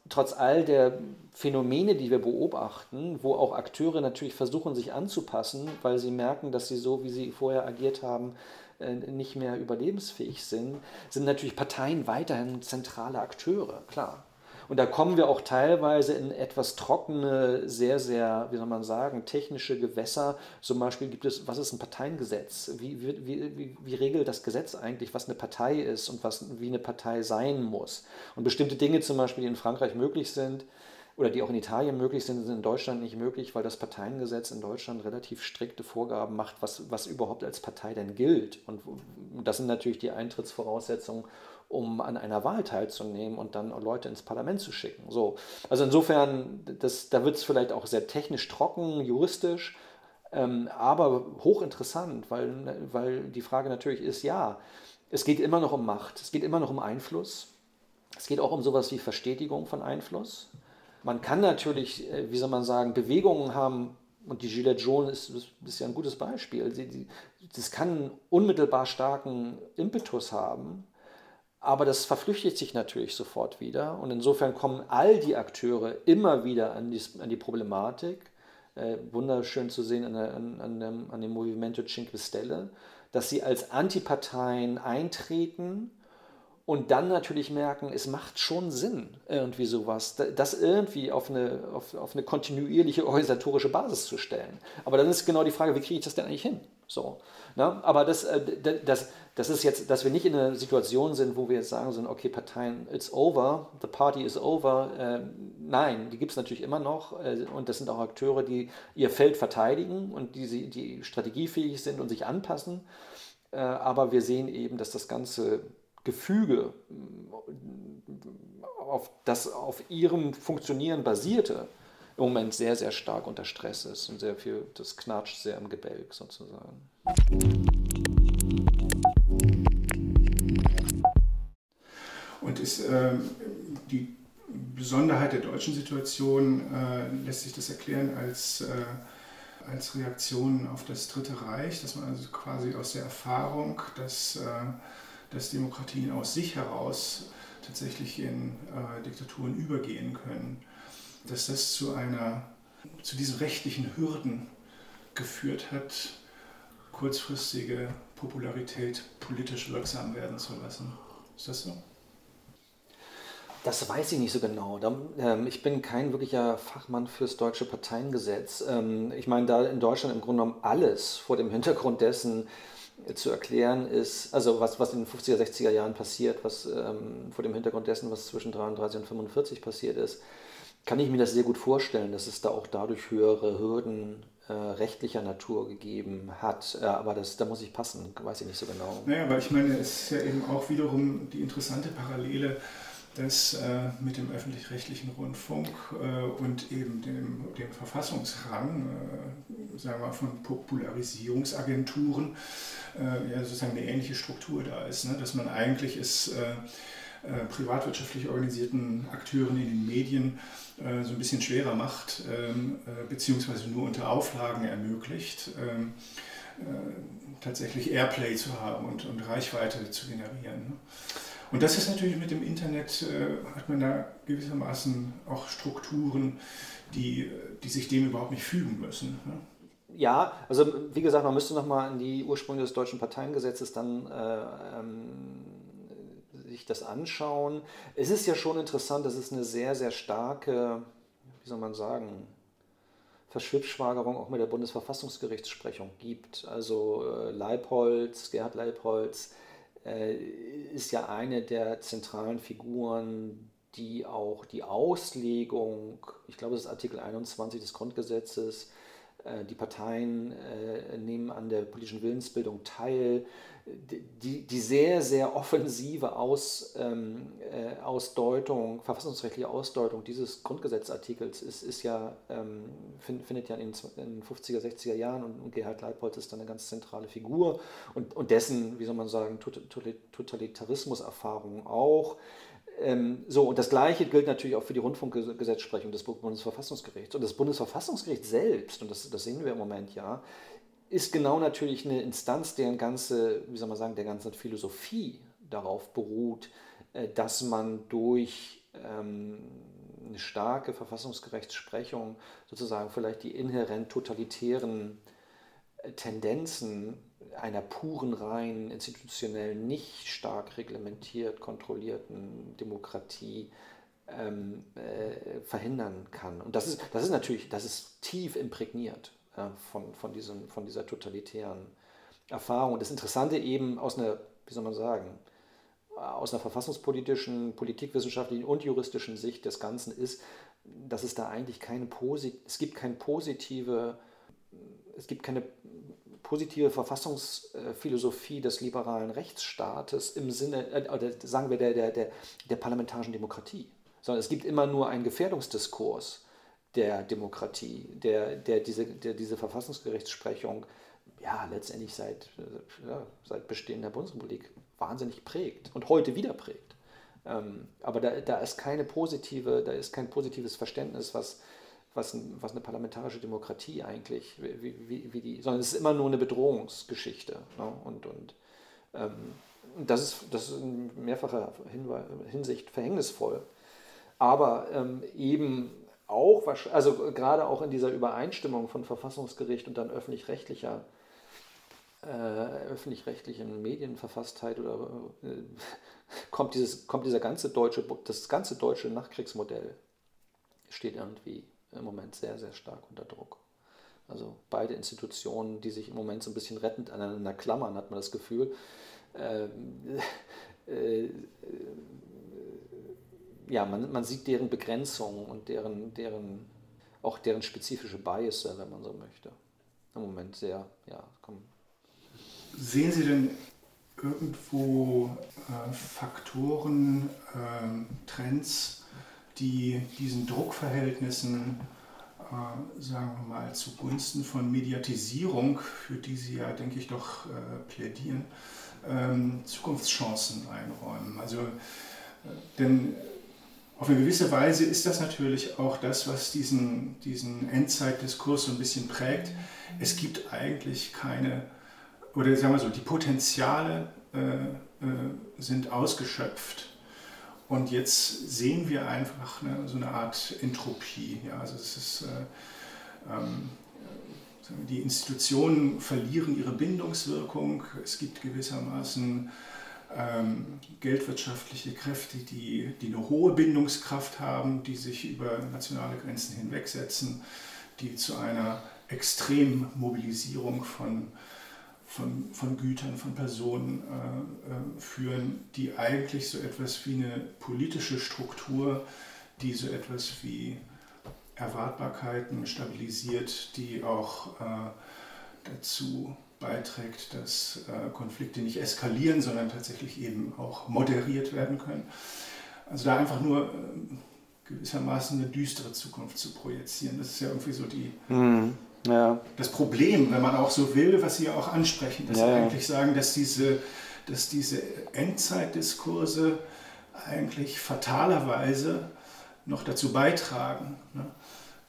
[SPEAKER 3] trotz all der Phänomene, die wir beobachten, wo auch Akteure natürlich versuchen, sich anzupassen, weil sie merken, dass sie so, wie sie vorher agiert haben, äh, nicht mehr überlebensfähig sind, sind natürlich Parteien weiterhin zentrale Akteure, klar. Und da kommen wir auch teilweise in etwas trockene, sehr, sehr, wie soll man sagen, technische Gewässer. Zum Beispiel gibt es, was ist ein Parteiengesetz? Wie, wie, wie, wie regelt das Gesetz eigentlich, was eine Partei ist und was, wie eine Partei sein muss? Und bestimmte Dinge zum Beispiel, die in Frankreich möglich sind, oder die auch in Italien möglich sind, sind in Deutschland nicht möglich, weil das Parteiengesetz in Deutschland relativ strikte Vorgaben macht, was, was überhaupt als Partei denn gilt. Und das sind natürlich die Eintrittsvoraussetzungen, um an einer Wahl teilzunehmen und dann Leute ins Parlament zu schicken. So. Also insofern, das, da wird es vielleicht auch sehr technisch trocken, juristisch, ähm, aber hochinteressant, weil, weil die Frage natürlich ist, ja, es geht immer noch um Macht, es geht immer noch um Einfluss, es geht auch um sowas wie Verstetigung von Einfluss. Man kann natürlich, äh, wie soll man sagen, Bewegungen haben, und die Gilets jaunes ist, ist ja ein gutes Beispiel. das kann einen unmittelbar starken Impetus haben, aber das verflüchtigt sich natürlich sofort wieder. Und insofern kommen all die Akteure immer wieder an die, an die Problematik. Äh, wunderschön zu sehen an, an, an, dem, an dem Movimento Cinque Stelle, dass sie als Antiparteien eintreten und dann natürlich merken, es macht schon Sinn, irgendwie sowas, das irgendwie auf eine, auf, auf eine kontinuierliche organisatorische Basis zu stellen. Aber dann ist genau die Frage, wie kriege ich das denn eigentlich hin? So, ne? Aber das, äh, das, das ist jetzt, dass wir nicht in einer Situation sind, wo wir jetzt sagen sind, okay, Parteien, it's over, the party is over. Äh, nein, die gibt es natürlich immer noch äh, und das sind auch Akteure, die ihr Feld verteidigen und die, die strategiefähig sind und sich anpassen. Äh, aber wir sehen eben, dass das Ganze Gefüge, auf das auf ihrem Funktionieren basierte, im Moment sehr, sehr stark unter Stress ist und sehr viel, das knatscht sehr im Gebälk sozusagen.
[SPEAKER 2] Und ist äh, die Besonderheit der deutschen Situation, äh, lässt sich das erklären als, äh, als Reaktion auf das Dritte Reich, dass man also quasi aus der Erfahrung, dass äh, dass Demokratien aus sich heraus tatsächlich in äh, Diktaturen übergehen können, dass das zu einer, zu diesen rechtlichen Hürden geführt hat, kurzfristige Popularität politisch wirksam werden zu lassen. Ist das so?
[SPEAKER 3] Das weiß ich nicht so genau. Ähm, ich bin kein wirklicher Fachmann fürs deutsche Parteiengesetz. Ähm, ich meine, da in Deutschland im Grunde genommen alles vor dem Hintergrund dessen, zu erklären ist, also was, was in den 50er, 60er Jahren passiert, was ähm, vor dem Hintergrund dessen, was zwischen 33 und 45 passiert ist, kann ich mir das sehr gut vorstellen, dass es da auch dadurch höhere Hürden äh, rechtlicher Natur gegeben hat. Äh, aber das, da muss ich passen, weiß ich nicht so genau.
[SPEAKER 2] Naja, aber ich meine, es ist ja eben auch wiederum die interessante Parallele dass äh, mit dem öffentlich-rechtlichen Rundfunk äh, und eben dem, dem Verfassungsrang, äh, sagen wir von Popularisierungsagenturen, äh, ja sozusagen eine ähnliche Struktur da ist. Ne? Dass man eigentlich es äh, äh, privatwirtschaftlich organisierten Akteuren in den Medien so ein bisschen schwerer macht, ähm, beziehungsweise nur unter Auflagen ermöglicht. Ähm, tatsächlich Airplay zu haben und, und Reichweite zu generieren. Ne? Und das ist natürlich mit dem Internet, äh, hat man da gewissermaßen auch Strukturen, die, die sich dem überhaupt nicht fügen müssen. Ne?
[SPEAKER 3] Ja, also wie gesagt, man müsste nochmal an die Ursprünge des deutschen Parteiengesetzes dann äh, ähm, sich das anschauen. Es ist ja schon interessant, dass es eine sehr, sehr starke, wie soll man sagen, Verschwibschwagerung auch mit der Bundesverfassungsgerichtssprechung gibt. Also äh, Leibholz, Gerhard Leibholz, ist ja eine der zentralen Figuren, die auch die Auslegung, ich glaube, das ist Artikel 21 des Grundgesetzes, äh, die Parteien äh, nehmen an der politischen Willensbildung teil. Die, die sehr, sehr offensive Aus, ähm, äh, Ausdeutung, verfassungsrechtliche Ausdeutung dieses Grundgesetzartikels ist, ist ja, ähm, find, findet ja in den 50er, 60er Jahren und, und Gerhard Leipold ist dann eine ganz zentrale Figur und, und dessen, wie soll man sagen, Totalitarismuserfahrungen auch. Ähm, so, und das Gleiche gilt natürlich auch für die Rundfunkgesetzsprechung des Bundesverfassungsgerichts. Und das Bundesverfassungsgericht selbst, und das, das sehen wir im Moment ja, ist genau natürlich eine Instanz, deren ganze, wie soll man sagen, der ganze Philosophie darauf beruht, äh, dass man durch ähm, eine starke Verfassungsgerechtsprechung sozusagen vielleicht die inhärent totalitären äh, Tendenzen einer puren, rein institutionell nicht stark reglementiert, kontrollierten Demokratie ähm, äh, verhindern kann. Und das ist, das ist natürlich, das ist tief imprägniert von, von, diesem, von dieser totalitären Erfahrung. Das Interessante eben aus einer, wie soll man sagen, aus einer verfassungspolitischen, politikwissenschaftlichen und juristischen Sicht des Ganzen ist, dass es da eigentlich keine Posit es gibt keine positive, es gibt keine positive Verfassungsphilosophie des liberalen Rechtsstaates im Sinne, äh, sagen wir, der, der, der, der parlamentarischen Demokratie, sondern es gibt immer nur einen Gefährdungsdiskurs der Demokratie, der, der, diese, der diese Verfassungsgerichtsprechung ja, letztendlich seit, ja, seit Bestehen der Bundesrepublik wahnsinnig prägt und heute wieder prägt. Ähm, aber da, da ist keine positive, da ist kein positives Verständnis, was, was, was eine parlamentarische Demokratie eigentlich, wie, wie, wie die, sondern es ist immer nur eine Bedrohungsgeschichte. Ne? Und, und ähm, das, ist, das ist in mehrfacher Hinsicht verhängnisvoll. Aber ähm, eben auch, also gerade auch in dieser Übereinstimmung von Verfassungsgericht und dann öffentlich-rechtlicher äh, öffentlich-rechtlichen Medienverfasstheit oder äh, kommt dieses kommt dieser ganze deutsche das ganze deutsche Nachkriegsmodell steht irgendwie im Moment sehr, sehr stark unter Druck. Also beide Institutionen, die sich im Moment so ein bisschen rettend aneinander klammern, hat man das Gefühl. Ähm, [laughs] äh, ja, man, man sieht deren Begrenzungen und deren, deren, auch deren spezifische Bias, wenn man so möchte. Im Moment sehr, ja, komm.
[SPEAKER 2] Sehen Sie denn irgendwo äh, Faktoren, äh, Trends, die diesen Druckverhältnissen, äh, sagen wir mal, zugunsten von Mediatisierung, für die Sie ja, denke ich, doch äh, plädieren, ähm, Zukunftschancen einräumen. Also, äh, denn auf eine gewisse Weise ist das natürlich auch das, was diesen, diesen Endzeitdiskurs so ein bisschen prägt. Es gibt eigentlich keine, oder sagen wir so, die Potenziale äh, äh, sind ausgeschöpft und jetzt sehen wir einfach eine, so eine Art Entropie. Ja, also es ist, äh, ähm, die Institutionen verlieren ihre Bindungswirkung. Es gibt gewissermaßen ähm, geldwirtschaftliche Kräfte, die, die eine hohe Bindungskraft haben, die sich über nationale Grenzen hinwegsetzen, die zu einer extremen Mobilisierung von von, von Gütern, von Personen äh, äh, führen, die eigentlich so etwas wie eine politische Struktur, die so etwas wie Erwartbarkeiten stabilisiert, die auch äh, dazu beiträgt, dass äh, Konflikte nicht eskalieren, sondern tatsächlich eben auch moderiert werden können. Also da einfach nur äh, gewissermaßen eine düstere Zukunft zu projizieren. Das ist ja irgendwie so die,
[SPEAKER 3] mhm. ja.
[SPEAKER 2] das Problem, wenn man auch so will, was Sie auch ansprechen, dass
[SPEAKER 3] Ja,
[SPEAKER 2] Sie
[SPEAKER 3] ja.
[SPEAKER 2] eigentlich sagen, dass diese, dass diese Endzeitdiskurse eigentlich fatalerweise noch dazu beitragen. Ne?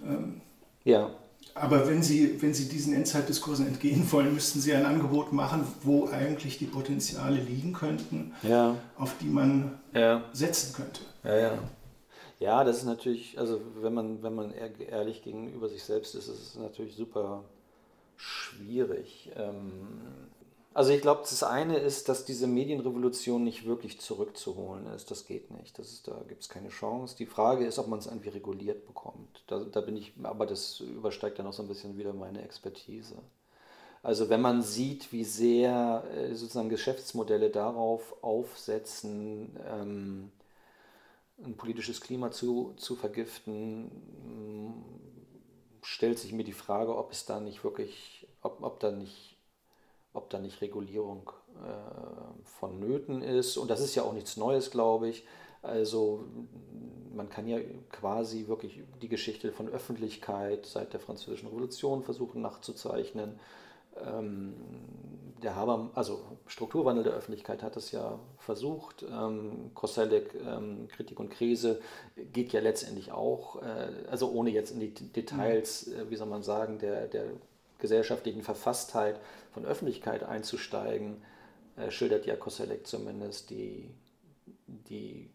[SPEAKER 2] Ähm,
[SPEAKER 3] Ja,
[SPEAKER 2] aber wenn Sie, wenn Sie diesen Endzeitdiskursen entgehen wollen, müssten Sie ein Angebot machen, wo eigentlich die Potenziale liegen könnten,
[SPEAKER 3] ja,
[SPEAKER 2] auf die man
[SPEAKER 3] ja.
[SPEAKER 2] setzen könnte.
[SPEAKER 3] Ja, ja. Ja, das ist natürlich, also wenn man, wenn man ehr- ehrlich gegenüber sich selbst ist, ist es natürlich super schwierig. Ähm, Also ich glaube, das eine ist, dass diese Medienrevolution nicht wirklich zurückzuholen ist. Das geht nicht. Das ist, da gibt es keine Chance. Die Frage ist, ob man es irgendwie reguliert bekommt. Da, da bin ich, aber das übersteigt dann auch so ein bisschen wieder meine Expertise. Also wenn man sieht, wie sehr äh, sozusagen Geschäftsmodelle darauf aufsetzen, ähm, ein politisches Klima zu, zu vergiften, mh, stellt sich mir die Frage, ob es da nicht wirklich, ob, ob da nicht, ob da nicht Regulierung äh, vonnöten ist. Und das ist ja auch nichts Neues, glaube ich. Also man kann ja quasi wirklich die Geschichte von Öffentlichkeit seit der Französischen Revolution versuchen nachzuzeichnen. Ähm, der Haber, also Strukturwandel der Öffentlichkeit hat es ja versucht. Ähm, Koselleck, ähm, Kritik und Krise geht ja letztendlich auch, äh, also ohne jetzt in die Details, äh, wie soll man sagen, der, der gesellschaftlichen Verfasstheit von Öffentlichkeit einzusteigen, äh, schildert ja Koselleck zumindest die, die,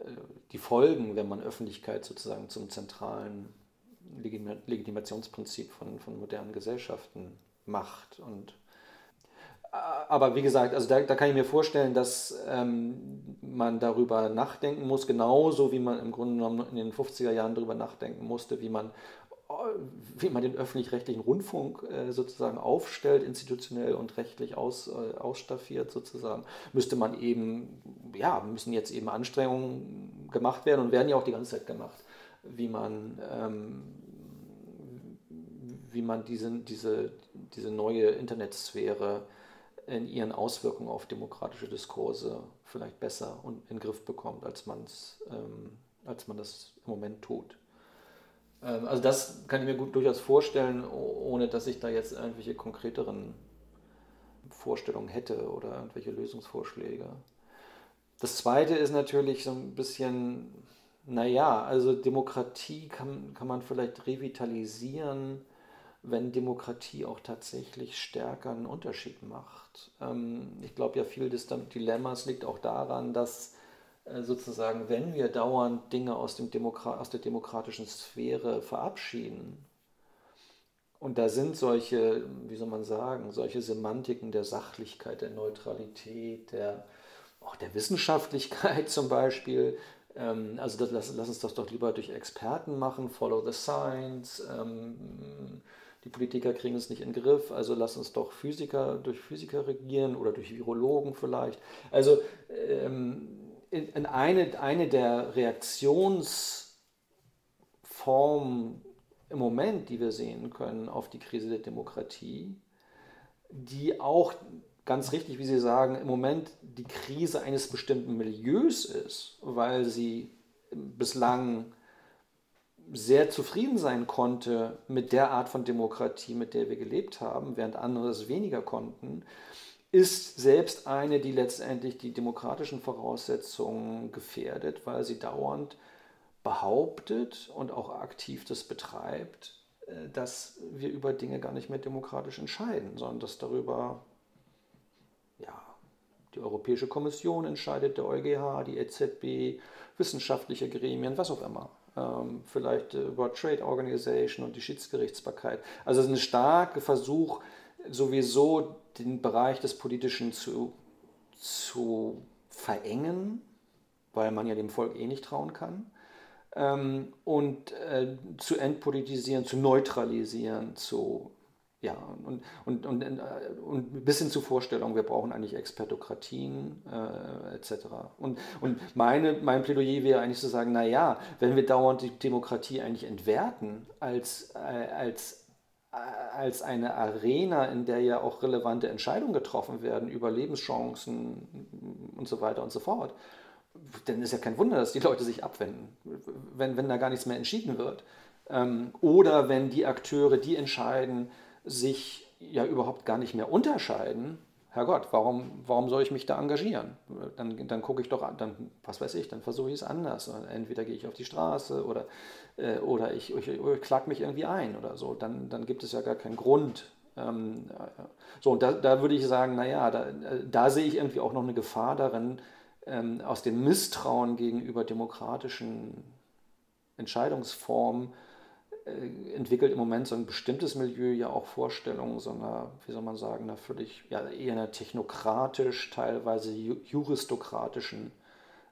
[SPEAKER 3] äh, die Folgen, wenn man Öffentlichkeit sozusagen zum zentralen Legitimationsprinzip von, von modernen Gesellschaften macht. Und, äh, aber wie gesagt, also da, da kann ich mir vorstellen, dass ähm, man darüber nachdenken muss, genauso wie man im Grunde genommen in den 50er Jahren darüber nachdenken musste, wie man, wie man den öffentlich-rechtlichen Rundfunk äh, sozusagen aufstellt, institutionell und rechtlich aus, äh, ausstaffiert sozusagen, müsste man eben, ja, müssen jetzt eben Anstrengungen gemacht werden und werden ja auch die ganze Zeit gemacht, wie man ähm, wie man diese, diese, diese neue Internetsphäre in ihren Auswirkungen auf demokratische Diskurse vielleicht besser und in den Griff bekommt, als, man's, ähm, als man das im Moment tut. Ähm, also das kann ich mir gut durchaus vorstellen, oh- ohne dass ich da jetzt irgendwelche konkreteren Vorstellungen hätte oder irgendwelche Lösungsvorschläge. Das Zweite ist natürlich so ein bisschen, naja, also Demokratie kann, kann man vielleicht revitalisieren, wenn Demokratie auch tatsächlich stärker einen Unterschied macht. Ähm, ich glaube ja, viel des Dilemmas liegt auch daran, dass sozusagen, wenn wir dauernd Dinge aus, dem Demokra aus der demokratischen Sphäre verabschieden, und da sind solche, wie soll man sagen, solche Semantiken der Sachlichkeit, der Neutralität, der, auch der Wissenschaftlichkeit [laughs] zum Beispiel. Ähm, also das, lass, lass uns das doch lieber durch Experten machen, follow the science. Ähm, die Politiker kriegen es nicht in den Griff, also lass uns doch Physiker durch Physiker regieren oder durch Virologen vielleicht. Also ähm, in, in eine, eine der Reaktionsformen im Moment, die wir sehen können auf die Krise der Demokratie, die auch ganz richtig, wie Sie sagen, im Moment die Krise eines bestimmten Milieus ist, weil sie bislang sehr zufrieden sein konnte mit der Art von Demokratie, mit der wir gelebt haben, während andere es weniger konnten, ist selbst eine, die letztendlich die demokratischen Voraussetzungen gefährdet, weil sie dauernd behauptet und auch aktiv das betreibt, äh, dass wir über Dinge gar nicht mehr demokratisch entscheiden, sondern dass darüber ja, die Europäische Kommission entscheidet, der EuGH, die EZB, wissenschaftliche Gremien, was auch immer. Ähm, vielleicht äh, World Trade Organization und die Schiedsgerichtsbarkeit. Also es ist ein starker Versuch, sowieso den Bereich des Politischen zu, zu verengen, weil man ja dem Volk eh nicht trauen kann ähm, und äh, zu entpolitisieren, zu neutralisieren, zu ja, und, und, und, äh, und bis hin zu Vorstellungen, wir brauchen eigentlich Expertokratien äh, etc. Und, und meine, mein Plädoyer wäre eigentlich zu sagen, naja, wenn wir dauernd die Demokratie eigentlich entwerten als, äh, als, als eine Arena, in der ja auch relevante Entscheidungen getroffen werden über Lebenschancen und so weiter und so fort, dann ist ja kein Wunder, dass die Leute sich abwenden, wenn, wenn da gar nichts mehr entschieden wird. Ähm, oder wenn die Akteure, die entscheiden, sich ja überhaupt gar nicht mehr unterscheiden. Herrgott, warum, warum soll ich mich da engagieren? Dann, dann gucke ich doch an, dann, was weiß ich, dann versuche ich es anders. Entweder gehe ich auf die Straße oder, äh, oder ich, ich, ich klag mich irgendwie ein oder so. Dann, dann gibt es ja gar keinen Grund. Ähm, äh, so, und da, da würde ich sagen, naja, da, äh, da sehe ich irgendwie auch noch eine Gefahr darin, ähm, aus dem Misstrauen gegenüber demokratischen Entscheidungsformen äh, entwickelt im Moment so ein bestimmtes Milieu ja auch Vorstellungen so einer, wie soll man sagen, einer völlig, ja, eher einer technokratisch, teilweise juristokratischen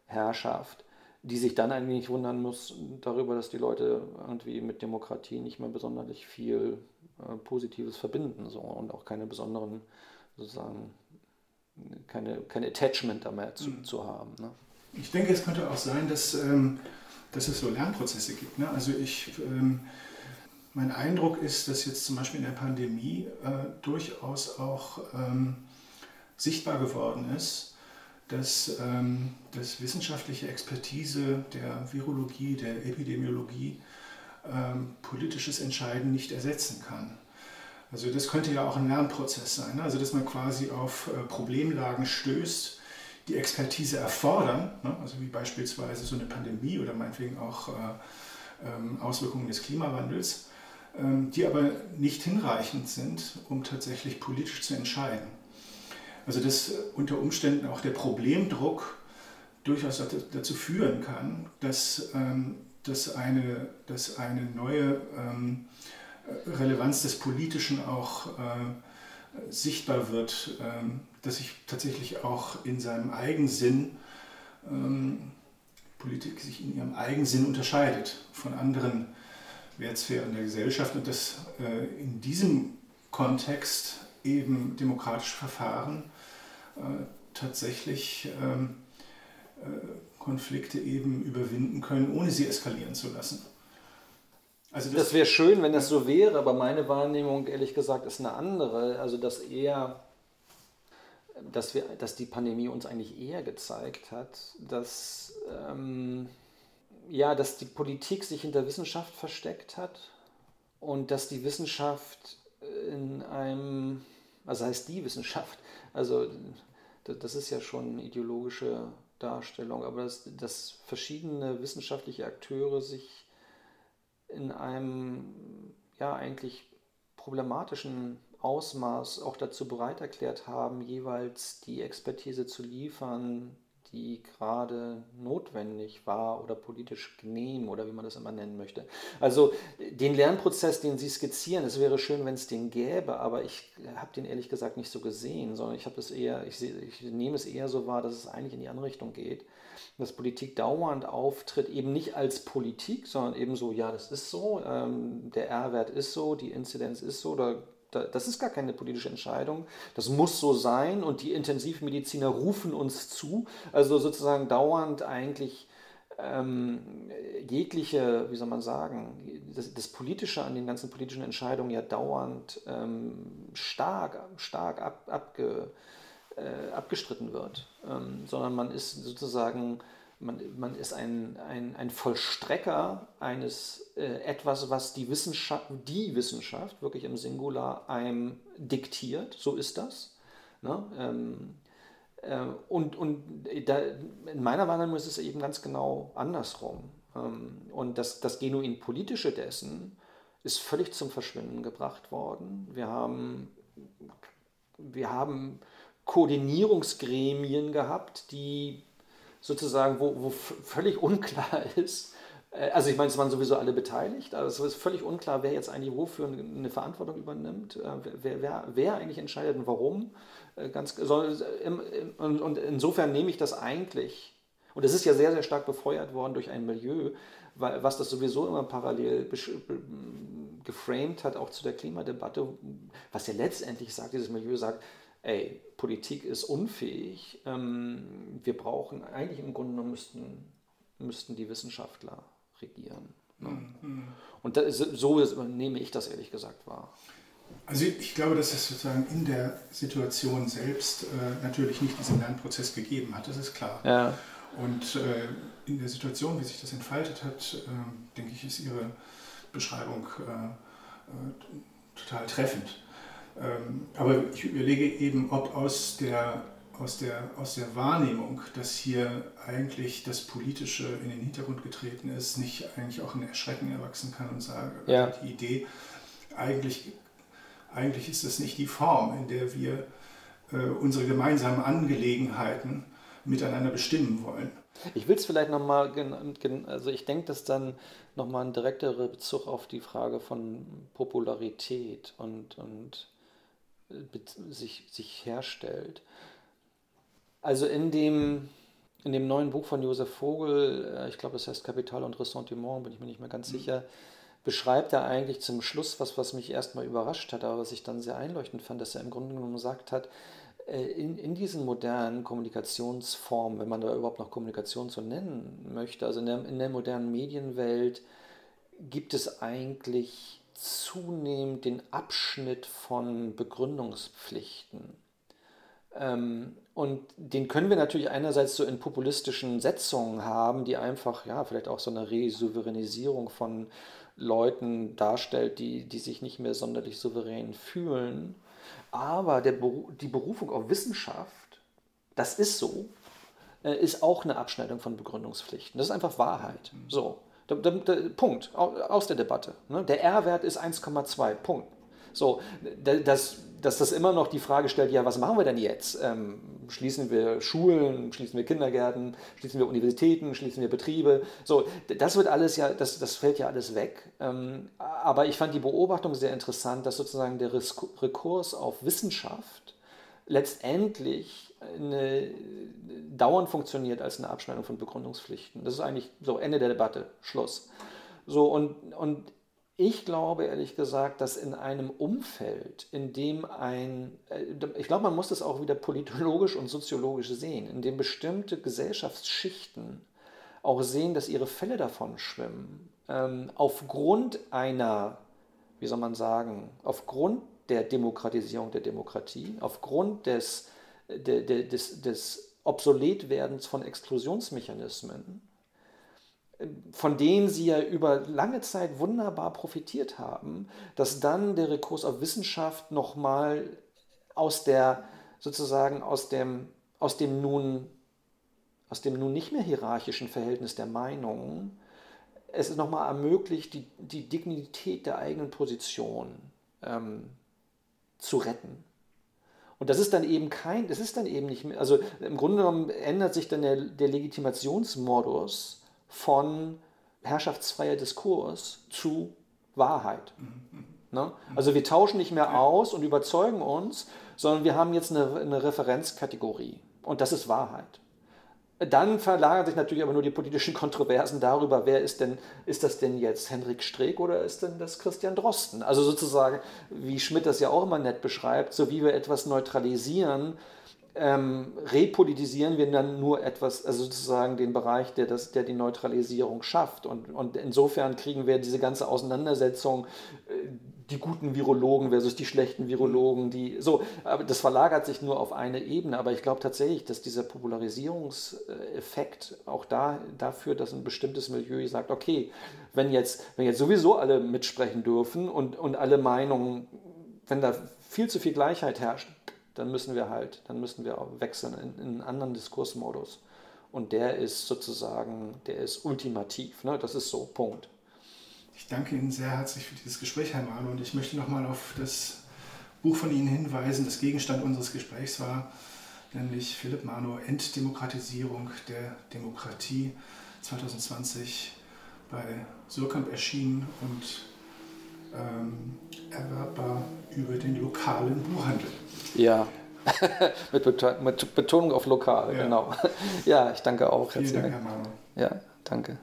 [SPEAKER 3] Herrschaft, die sich dann eigentlich nicht wundern muss darüber, dass die Leute irgendwie mit Demokratie nicht mehr besonders viel äh, Positives verbinden so, und auch keine besonderen, sozusagen, keine, kein Attachment da mehr zu, mhm. zu haben. Ne?
[SPEAKER 2] Ich denke, es könnte auch sein, dass, ähm, dass es so Lernprozesse gibt. Ne? Also ich, ähm, mein Eindruck ist, dass jetzt zum Beispiel in der Pandemie äh, durchaus auch ähm, sichtbar geworden ist, dass, ähm, dass wissenschaftliche Expertise der Virologie, der Epidemiologie ähm, politisches Entscheiden nicht ersetzen kann. Also das könnte ja auch ein Lernprozess sein, ne? also dass man quasi auf äh, Problemlagen stößt, die Expertise erfordern, ne? also wie beispielsweise so eine Pandemie oder meinetwegen auch äh, ähm, Auswirkungen des Klimawandels, ähm, die aber nicht hinreichend sind, um tatsächlich politisch zu entscheiden. Also dass unter Umständen auch der Problemdruck durchaus dazu führen kann, dass, ähm, dass, eine, dass eine neue Relevanz des Politischen auch äh, sichtbar wird, ähm, dass sich tatsächlich auch in seinem Eigensinn ähm, Politik sich in ihrem Eigensinn unterscheidet von anderen Wertsphären der Gesellschaft und dass äh, in diesem Kontext eben demokratische Verfahren tatsächlich ähm, äh, Konflikte eben überwinden können, ohne sie eskalieren zu lassen.
[SPEAKER 3] Also das, das wäre schön, wenn das so wäre, aber meine Wahrnehmung, ehrlich gesagt, ist eine andere. Also, dass eher, dass, wir, dass die Pandemie uns eigentlich eher gezeigt hat, dass, ähm, ja, dass die Politik sich hinter Wissenschaft versteckt hat und dass die Wissenschaft in einem, was heißt die Wissenschaft? Also, das ist ja schon eine ideologische Darstellung, aber dass, dass verschiedene wissenschaftliche Akteure sich in einem ja eigentlich problematischen Ausmaß auch dazu bereit erklärt haben, jeweils die Expertise zu liefern, die gerade notwendig war oder politisch genehm oder wie man das immer nennen möchte. Also den Lernprozess, den Sie skizzieren, es wäre schön, wenn es den gäbe, aber ich habe den ehrlich gesagt nicht so gesehen, sondern ich habe das eher, ich, ich nehme es eher so wahr, dass es eigentlich in die andere Richtung geht dass Politik dauernd auftritt, eben nicht als Politik, sondern eben so, ja, das ist so, ähm, der R-Wert ist so, die Inzidenz ist so, da, das ist gar keine politische Entscheidung, das muss so sein und die Intensivmediziner rufen uns zu, also sozusagen dauernd eigentlich ähm, jegliche, wie soll man sagen, das, das, Politische an den ganzen politischen Entscheidungen ja dauernd ähm, stark, stark ab, abge äh, abgestritten wird, ähm, sondern man ist sozusagen, man, man ist ein, ein, ein Vollstrecker eines äh, etwas, was die Wissenschaft, die Wissenschaft wirklich im Singular einem diktiert, so ist das. Ne? Ähm, äh, und und da, in meiner Wahrnehmung ist es eben ganz genau andersrum. Ähm, und das, das genuin Politische dessen ist völlig zum Verschwinden gebracht worden. Wir haben, wir haben Koordinierungsgremien gehabt, die sozusagen, wo, wo völlig unklar [laughs] ist, äh, also ich meine, es waren sowieso alle beteiligt, aber es ist völlig unklar, wer jetzt eigentlich wofür eine Verantwortung übernimmt, äh, wer, wer, wer eigentlich entscheidet und warum. Äh, ganz, und insofern nehme ich das eigentlich, und es ist ja sehr, sehr stark befeuert worden durch ein Milieu, was das sowieso immer parallel geframed hat, auch zu der Klimadebatte, was ja letztendlich sagt, dieses Milieu sagt, ey, Politik ist unfähig, ähm, wir brauchen, eigentlich im Grunde genommen müssten, müssten die Wissenschaftler regieren. Ne? Mhm. Und ist, so nehme ich das ehrlich gesagt wahr.
[SPEAKER 2] Also ich glaube, dass es sozusagen in der Situation selbst äh, natürlich nicht diesen Lernprozess gegeben hat, das ist klar. Ja. Und äh, in der Situation, wie sich das entfaltet hat, äh, denke ich, ist Ihre Beschreibung total treffend. Ähm, aber ich überlege eben, ob aus der, aus, der, aus der Wahrnehmung, dass hier eigentlich das Politische in den Hintergrund getreten ist, nicht eigentlich auch ein Erschrecken erwachsen kann und sage, ja. die Idee, eigentlich, eigentlich ist das nicht die Form, in der wir äh, unsere gemeinsamen Angelegenheiten miteinander bestimmen wollen.
[SPEAKER 3] Ich will es vielleicht nochmal, also ich denke, dass dann nochmal ein direkterer Bezug auf die Frage von Popularität und, und sich, sich herstellt. Also in dem, in dem neuen Buch von Josef Vogel, äh, ich glaube, das heißt Kapital und Ressentiment, bin ich mir nicht mehr ganz mhm. sicher, beschreibt er eigentlich zum Schluss was, was mich erstmal überrascht hat, aber was ich dann sehr einleuchtend fand, dass er im Grunde genommen gesagt hat, äh, in, in diesen modernen Kommunikationsformen, wenn man da überhaupt noch Kommunikation so nennen möchte, also in der, in der modernen Medienwelt gibt es eigentlich zunehmend den Abschnitt von Begründungspflichten. Ähm, und den können wir natürlich einerseits so in populistischen Setzungen haben, die einfach, ja, vielleicht auch so eine Resouveränisierung von Leuten darstellt, die, die sich nicht mehr sonderlich souverän fühlen. Aber der, die Berufung auf Wissenschaft, das ist so, äh, ist auch eine Abschneidung von Begründungspflichten. Das ist einfach Wahrheit. So. Der, der, der, Punkt aus der Debatte. Ne? Der R-Wert ist 1,2. Punkt. So, das, dass das immer noch die Frage stellt, ja, was machen wir denn jetzt? Ähm, schließen wir Schulen, schließen wir Kindergärten, schließen wir Universitäten, schließen wir Betriebe? So, das wird alles ja, das, das fällt ja alles weg. Ähm, aber ich fand die Beobachtung sehr interessant, dass sozusagen der Rekurs auf Wissenschaft letztendlich eine, dauernd funktioniert als eine Abschneidung von Begründungspflichten. Das ist eigentlich so Ende der Debatte, Schluss. So, und, und ich glaube ehrlich gesagt, dass in einem Umfeld, in dem ein, äh, ich glaube, man muss das auch wieder politologisch und soziologisch sehen, in dem bestimmte Gesellschaftsschichten auch sehen, dass ihre Fälle davon schwimmen, ähm, aufgrund einer, wie soll man sagen, aufgrund der Demokratisierung der Demokratie, aufgrund des, de, de, des, des Obsoletwerdens von Exklusionsmechanismen, von denen sie ja über lange Zeit wunderbar profitiert haben, dass dann der Rekurs auf Wissenschaft nochmal aus der, sozusagen aus dem, aus dem nun, aus dem nun nicht mehr hierarchischen Verhältnis der Meinungen, es nochmal ermöglicht, die, die Dignität der eigenen Position ähm, zu retten. Und das ist dann eben kein, das ist dann eben nicht mehr, also im Grunde genommen ändert sich dann der, der Legitimationsmodus von herrschaftsfreier Diskurs zu Wahrheit. Ne? Also wir tauschen nicht mehr aus und überzeugen uns, sondern wir haben jetzt eine, eine Referenzkategorie und das ist Wahrheit. Dann verlagern sich natürlich aber nur die politischen Kontroversen darüber, wer ist denn, ist das denn jetzt Henrik Streeck oder ist denn das Christian Drosten? Also sozusagen, wie Schmidt das ja auch immer nett beschreibt, so wie wir etwas neutralisieren, ähm, repolitisieren wir dann nur etwas, also sozusagen den Bereich, der, das, der die Neutralisierung schafft. Und, und insofern kriegen wir diese ganze Auseinandersetzung, äh, die guten Virologen versus die schlechten Virologen, die so, aber das verlagert sich nur auf eine Ebene. Aber ich glaube tatsächlich, dass dieser Popularisierungseffekt auch da dafür, dass ein bestimmtes Milieu sagt, okay, wenn jetzt, wenn jetzt sowieso alle mitsprechen dürfen und, und alle Meinungen, wenn da viel zu viel Gleichheit herrscht, dann müssen wir halt, dann müssen wir auch wechseln in, in einen anderen Diskursmodus. Und der ist sozusagen, der ist ultimativ. Ne? Das ist so, Punkt.
[SPEAKER 2] Ich danke Ihnen sehr herzlich für dieses Gespräch, Herr Mahler. Und ich möchte nochmal auf das Buch von Ihnen hinweisen, das Gegenstand unseres Gesprächs war, nämlich Philipp Mano, Entdemokratisierung der Demokratie, 2020 bei Surkamp erschienen und ähm, erwerbbar über den lokalen Buchhandel.
[SPEAKER 3] Ja, [laughs] mit, Betonung auf lokal, ja. genau. [laughs] Ja, ich danke auch.
[SPEAKER 2] Vielen Dank, Herr Mahler.
[SPEAKER 3] Ja, danke.